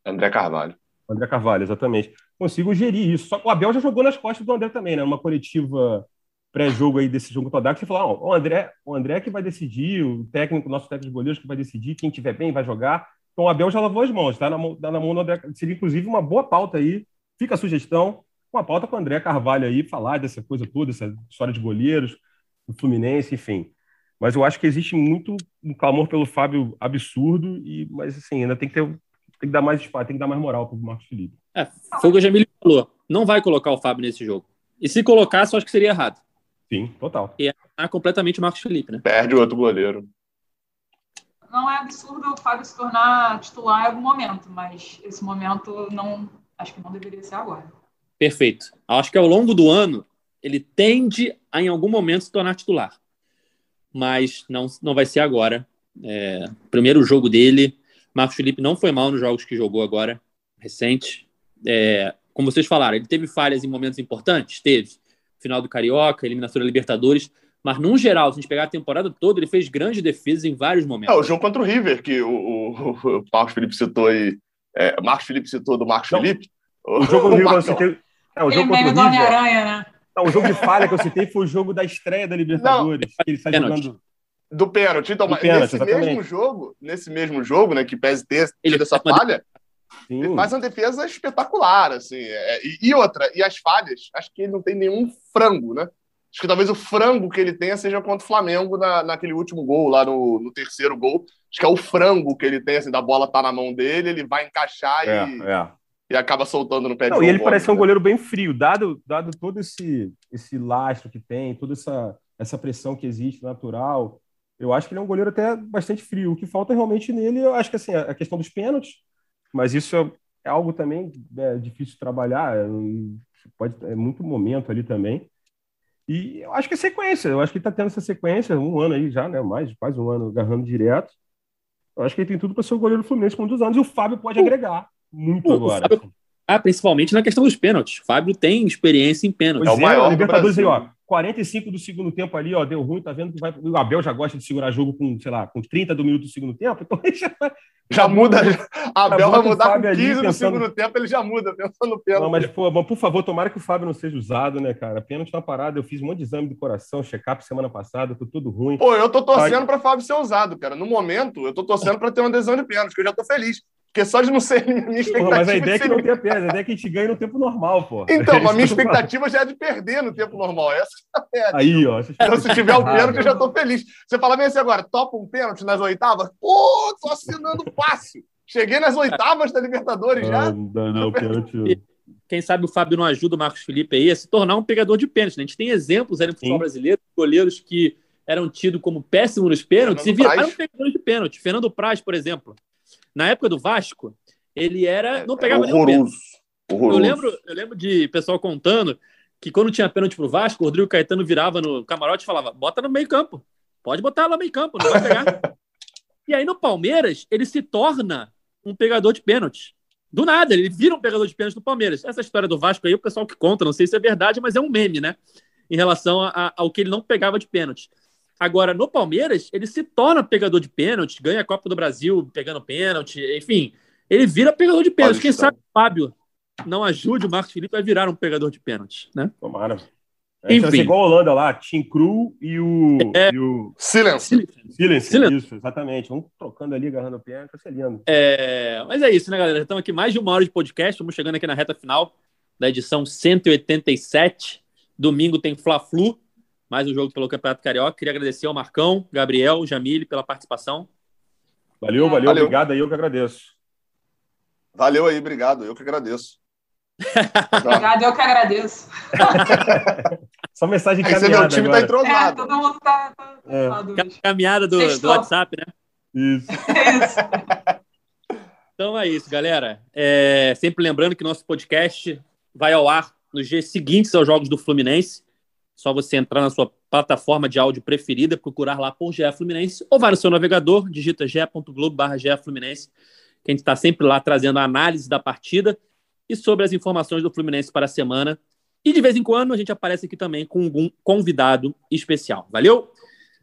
André Carvalho. André Carvalho, exatamente. Consigo gerir isso. Só que o Abel já jogou nas costas do André também, né? Uma coletiva pré-jogo aí desse jogo todo, você falou, ah, o André, o André que vai decidir, o técnico, nosso técnico de goleiros que vai decidir, quem tiver bem vai jogar. Então o Abel já lavou as mãos, tá na, mão, tá na mão do André. Seria inclusive uma boa pauta aí. Fica a sugestão, uma pauta com o André Carvalho aí, falar dessa coisa toda, essa história de goleiros, do Fluminense, enfim. Mas eu acho que existe muito um clamor pelo Fábio absurdo, e mas assim, ainda tem que ter tem que dar mais espaço, tem que dar mais moral para o Marcos Felipe. É, foi o que o Jamil falou. Não vai colocar o Fábio nesse jogo. E se colocasse, eu acho que seria errado. Sim, total. E é completamente o Marcos Felipe, né? Perde o outro goleiro. Não é absurdo o Fábio se tornar titular em algum momento, mas esse momento não acho que não deveria ser agora. Perfeito. Acho que ao longo do ano ele tende a em algum momento se tornar titular, mas não, não vai ser agora. É, primeiro jogo dele, Marcos Felipe não foi mal nos jogos que jogou agora, recente. É, como vocês falaram, ele teve falhas em momentos importantes? Teve. Final do Carioca, eliminação da Libertadores. Mas, num geral, se a gente pegar a temporada toda, ele fez grandes defesas em vários momentos. É, o jogo contra o River, que o, o, o Marcos Felipe citou aí. É, Marcos Felipe citou do Marcos Não. Felipe. O jogo do que eu citei. É, o jogo contra o River. Homem-Aranha, né? Não, o jogo de falha que eu citei foi o jogo da estreia da Libertadores. que ele Pênalti. jogando. Do pênalti. Então, Do mas pênalti, nesse exatamente. mesmo jogo, nesse mesmo jogo, né, que pese ter Ele tido essa faz uma falha, Sim. ele faz uma defesa espetacular, assim. é, e, e outra, e as falhas, acho que ele não tem nenhum frango, né? Acho que talvez o frango que ele tenha seja contra o Flamengo na, naquele último gol, lá no, no terceiro gol. Acho que é o frango que ele tem, assim, da bola tá na mão dele, ele vai encaixar É, e, é. e acaba soltando no pé de Não, João e ele Gomes, parece ser um né? goleiro bem frio, dado, dado todo esse, esse lastro que tem, toda essa, essa pressão que existe natural. Eu acho que ele é um goleiro até bastante frio. O que falta realmente nele, eu acho que assim, a questão dos pênaltis, mas isso é, é algo também é, difícil de trabalhar, é, pode, é muito momento ali também. E eu acho que é sequência, eu acho que ele está tendo essa sequência, um ano aí já, né? Mais, quase um ano agarrando direto. Eu acho que ele tem tudo para ser o goleiro do Fluminense por um dos anos, e o Fábio pode agregar muito o agora. Fábio- Ah, principalmente na questão dos pênaltis. Fábio tem experiência em pênaltis. É o é, maior do Libertadores aí, Brasil. ó. 45 do segundo tempo ali, ó, deu ruim, tá vendo que vai. O Abel já gosta de segurar jogo com, sei lá, com 30 do minuto do segundo tempo, então ele já vai. Já muda. Abel vai bota o mudar com Fábio ali 15 no pensando- segundo tempo, ele já muda, pensando no pênalti. Não, mas, pô, mas, por favor, tomara que o Fábio não seja usado, né, cara? Pênalti na parada, eu fiz um monte de exame do coração, check-up semana passada, tô tudo ruim. Pô, eu tô torcendo pra Fábio ser usado, cara. No momento, eu tô torcendo pra ter uma adesão de pênalti, que eu já tô feliz. Porque só de não ser minha expectativa. Porra, mas a ideia é que ser- não tenha pena, a ideia é que a gente ganhe no tempo normal, pô. Então, mas a minha expectativa já é de perder no tempo normal. Essa é a meta. Aí, ó. Então, se tiver o pênalti, eu já tô feliz. Você fala bem assim agora, topa um pênalti nas oitavas? Pô, tô assinando fácil. Cheguei nas oitavas da Libertadores já. Não, não, não, pênalti. Quem sabe o Fábio não ajuda o Marcos Felipe aí a se tornar um pegador de pênaltis. né? A gente tem exemplos aí no futebol Sim. brasileiro, de goleiros que eram tidos como péssimos nos pênaltis Fernando e viraram Praz. pegadores de pênalti. Fernando Praz, por exemplo. Na época do Vasco, ele era. Não É pegava nenhum pênalti. horroroso. horroroso. Eu lembro, eu lembro de pessoal contando que quando tinha pênalti pro Vasco, o Rodrigo Caetano virava no camarote e falava: bota no meio campo. Pode botar lá no meio campo, não vai pegar. e aí no Palmeiras, ele se torna um pegador de pênalti. Do nada, ele vira um pegador de pênalti do Palmeiras. Essa história do Vasco aí, o pessoal que conta, não sei se é verdade, mas é um meme, né? Em relação a- a- ao que ele não pegava de pênalti. Agora, no Palmeiras, ele se torna pegador de pênalti, ganha a Copa do Brasil pegando pênalti, enfim. Ele vira pegador de pênalti. Quem sabe o Fábio não ajude o Marcos Felipe vai virar um pegador de pênalti, né? Tomara. A vai Enfim. igual a Holanda lá, Tim Cru e o, É. e o Silêncio. Silence. Silence. Isso, exatamente. Vamos trocando ali, agarrando o pênalti, vai ser lindo. É, mas é isso, né, galera? Estamos aqui mais de uma hora de podcast. Estamos chegando aqui na reta final da edição 187. Domingo tem Fla-Flu, mais um jogo pelo Campeonato Carioca. Queria agradecer ao Marcão, Gabriel, Jamile pela participação. Valeu, valeu, Valeu. obrigado aí, eu que agradeço. Valeu aí, obrigado. Eu que agradeço. Obrigada, eu que agradeço. Só mensagem Esse é meu encaminhada time tá agora. É, entrosado. todo mundo tá, tá, tá É. caminhada do, do. WhatsApp, né? Isso. É isso. Então é isso, galera. É, sempre lembrando que nosso podcast vai ao ar nos dias seguintes aos jogos do Fluminense. Só você entrar na sua plataforma de áudio preferida, procurar lá por GE Fluminense, ou vai no seu navegador, digita ge.globo.br GE Fluminense, que a gente está sempre lá trazendo a análise da partida e sobre as informações do Fluminense para a semana. E de vez em quando a gente aparece aqui também com algum convidado especial. Valeu?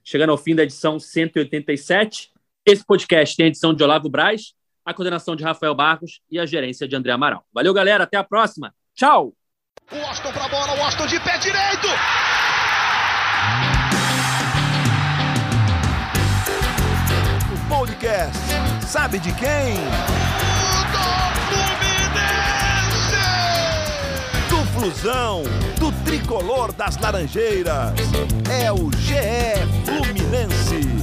Chegando ao fim da edição 187. Esse podcast tem a edição de Olavo Braz, a coordenação de Rafael Barros e a gerência de André Amaral. Valeu, galera. Até a próxima. Tchau! O Washington pra bola, o Washington de pé direito. O podcast sabe de quem? Do Fluminense! Do Flusão, do tricolor das Laranjeiras. É o GE Fluminense.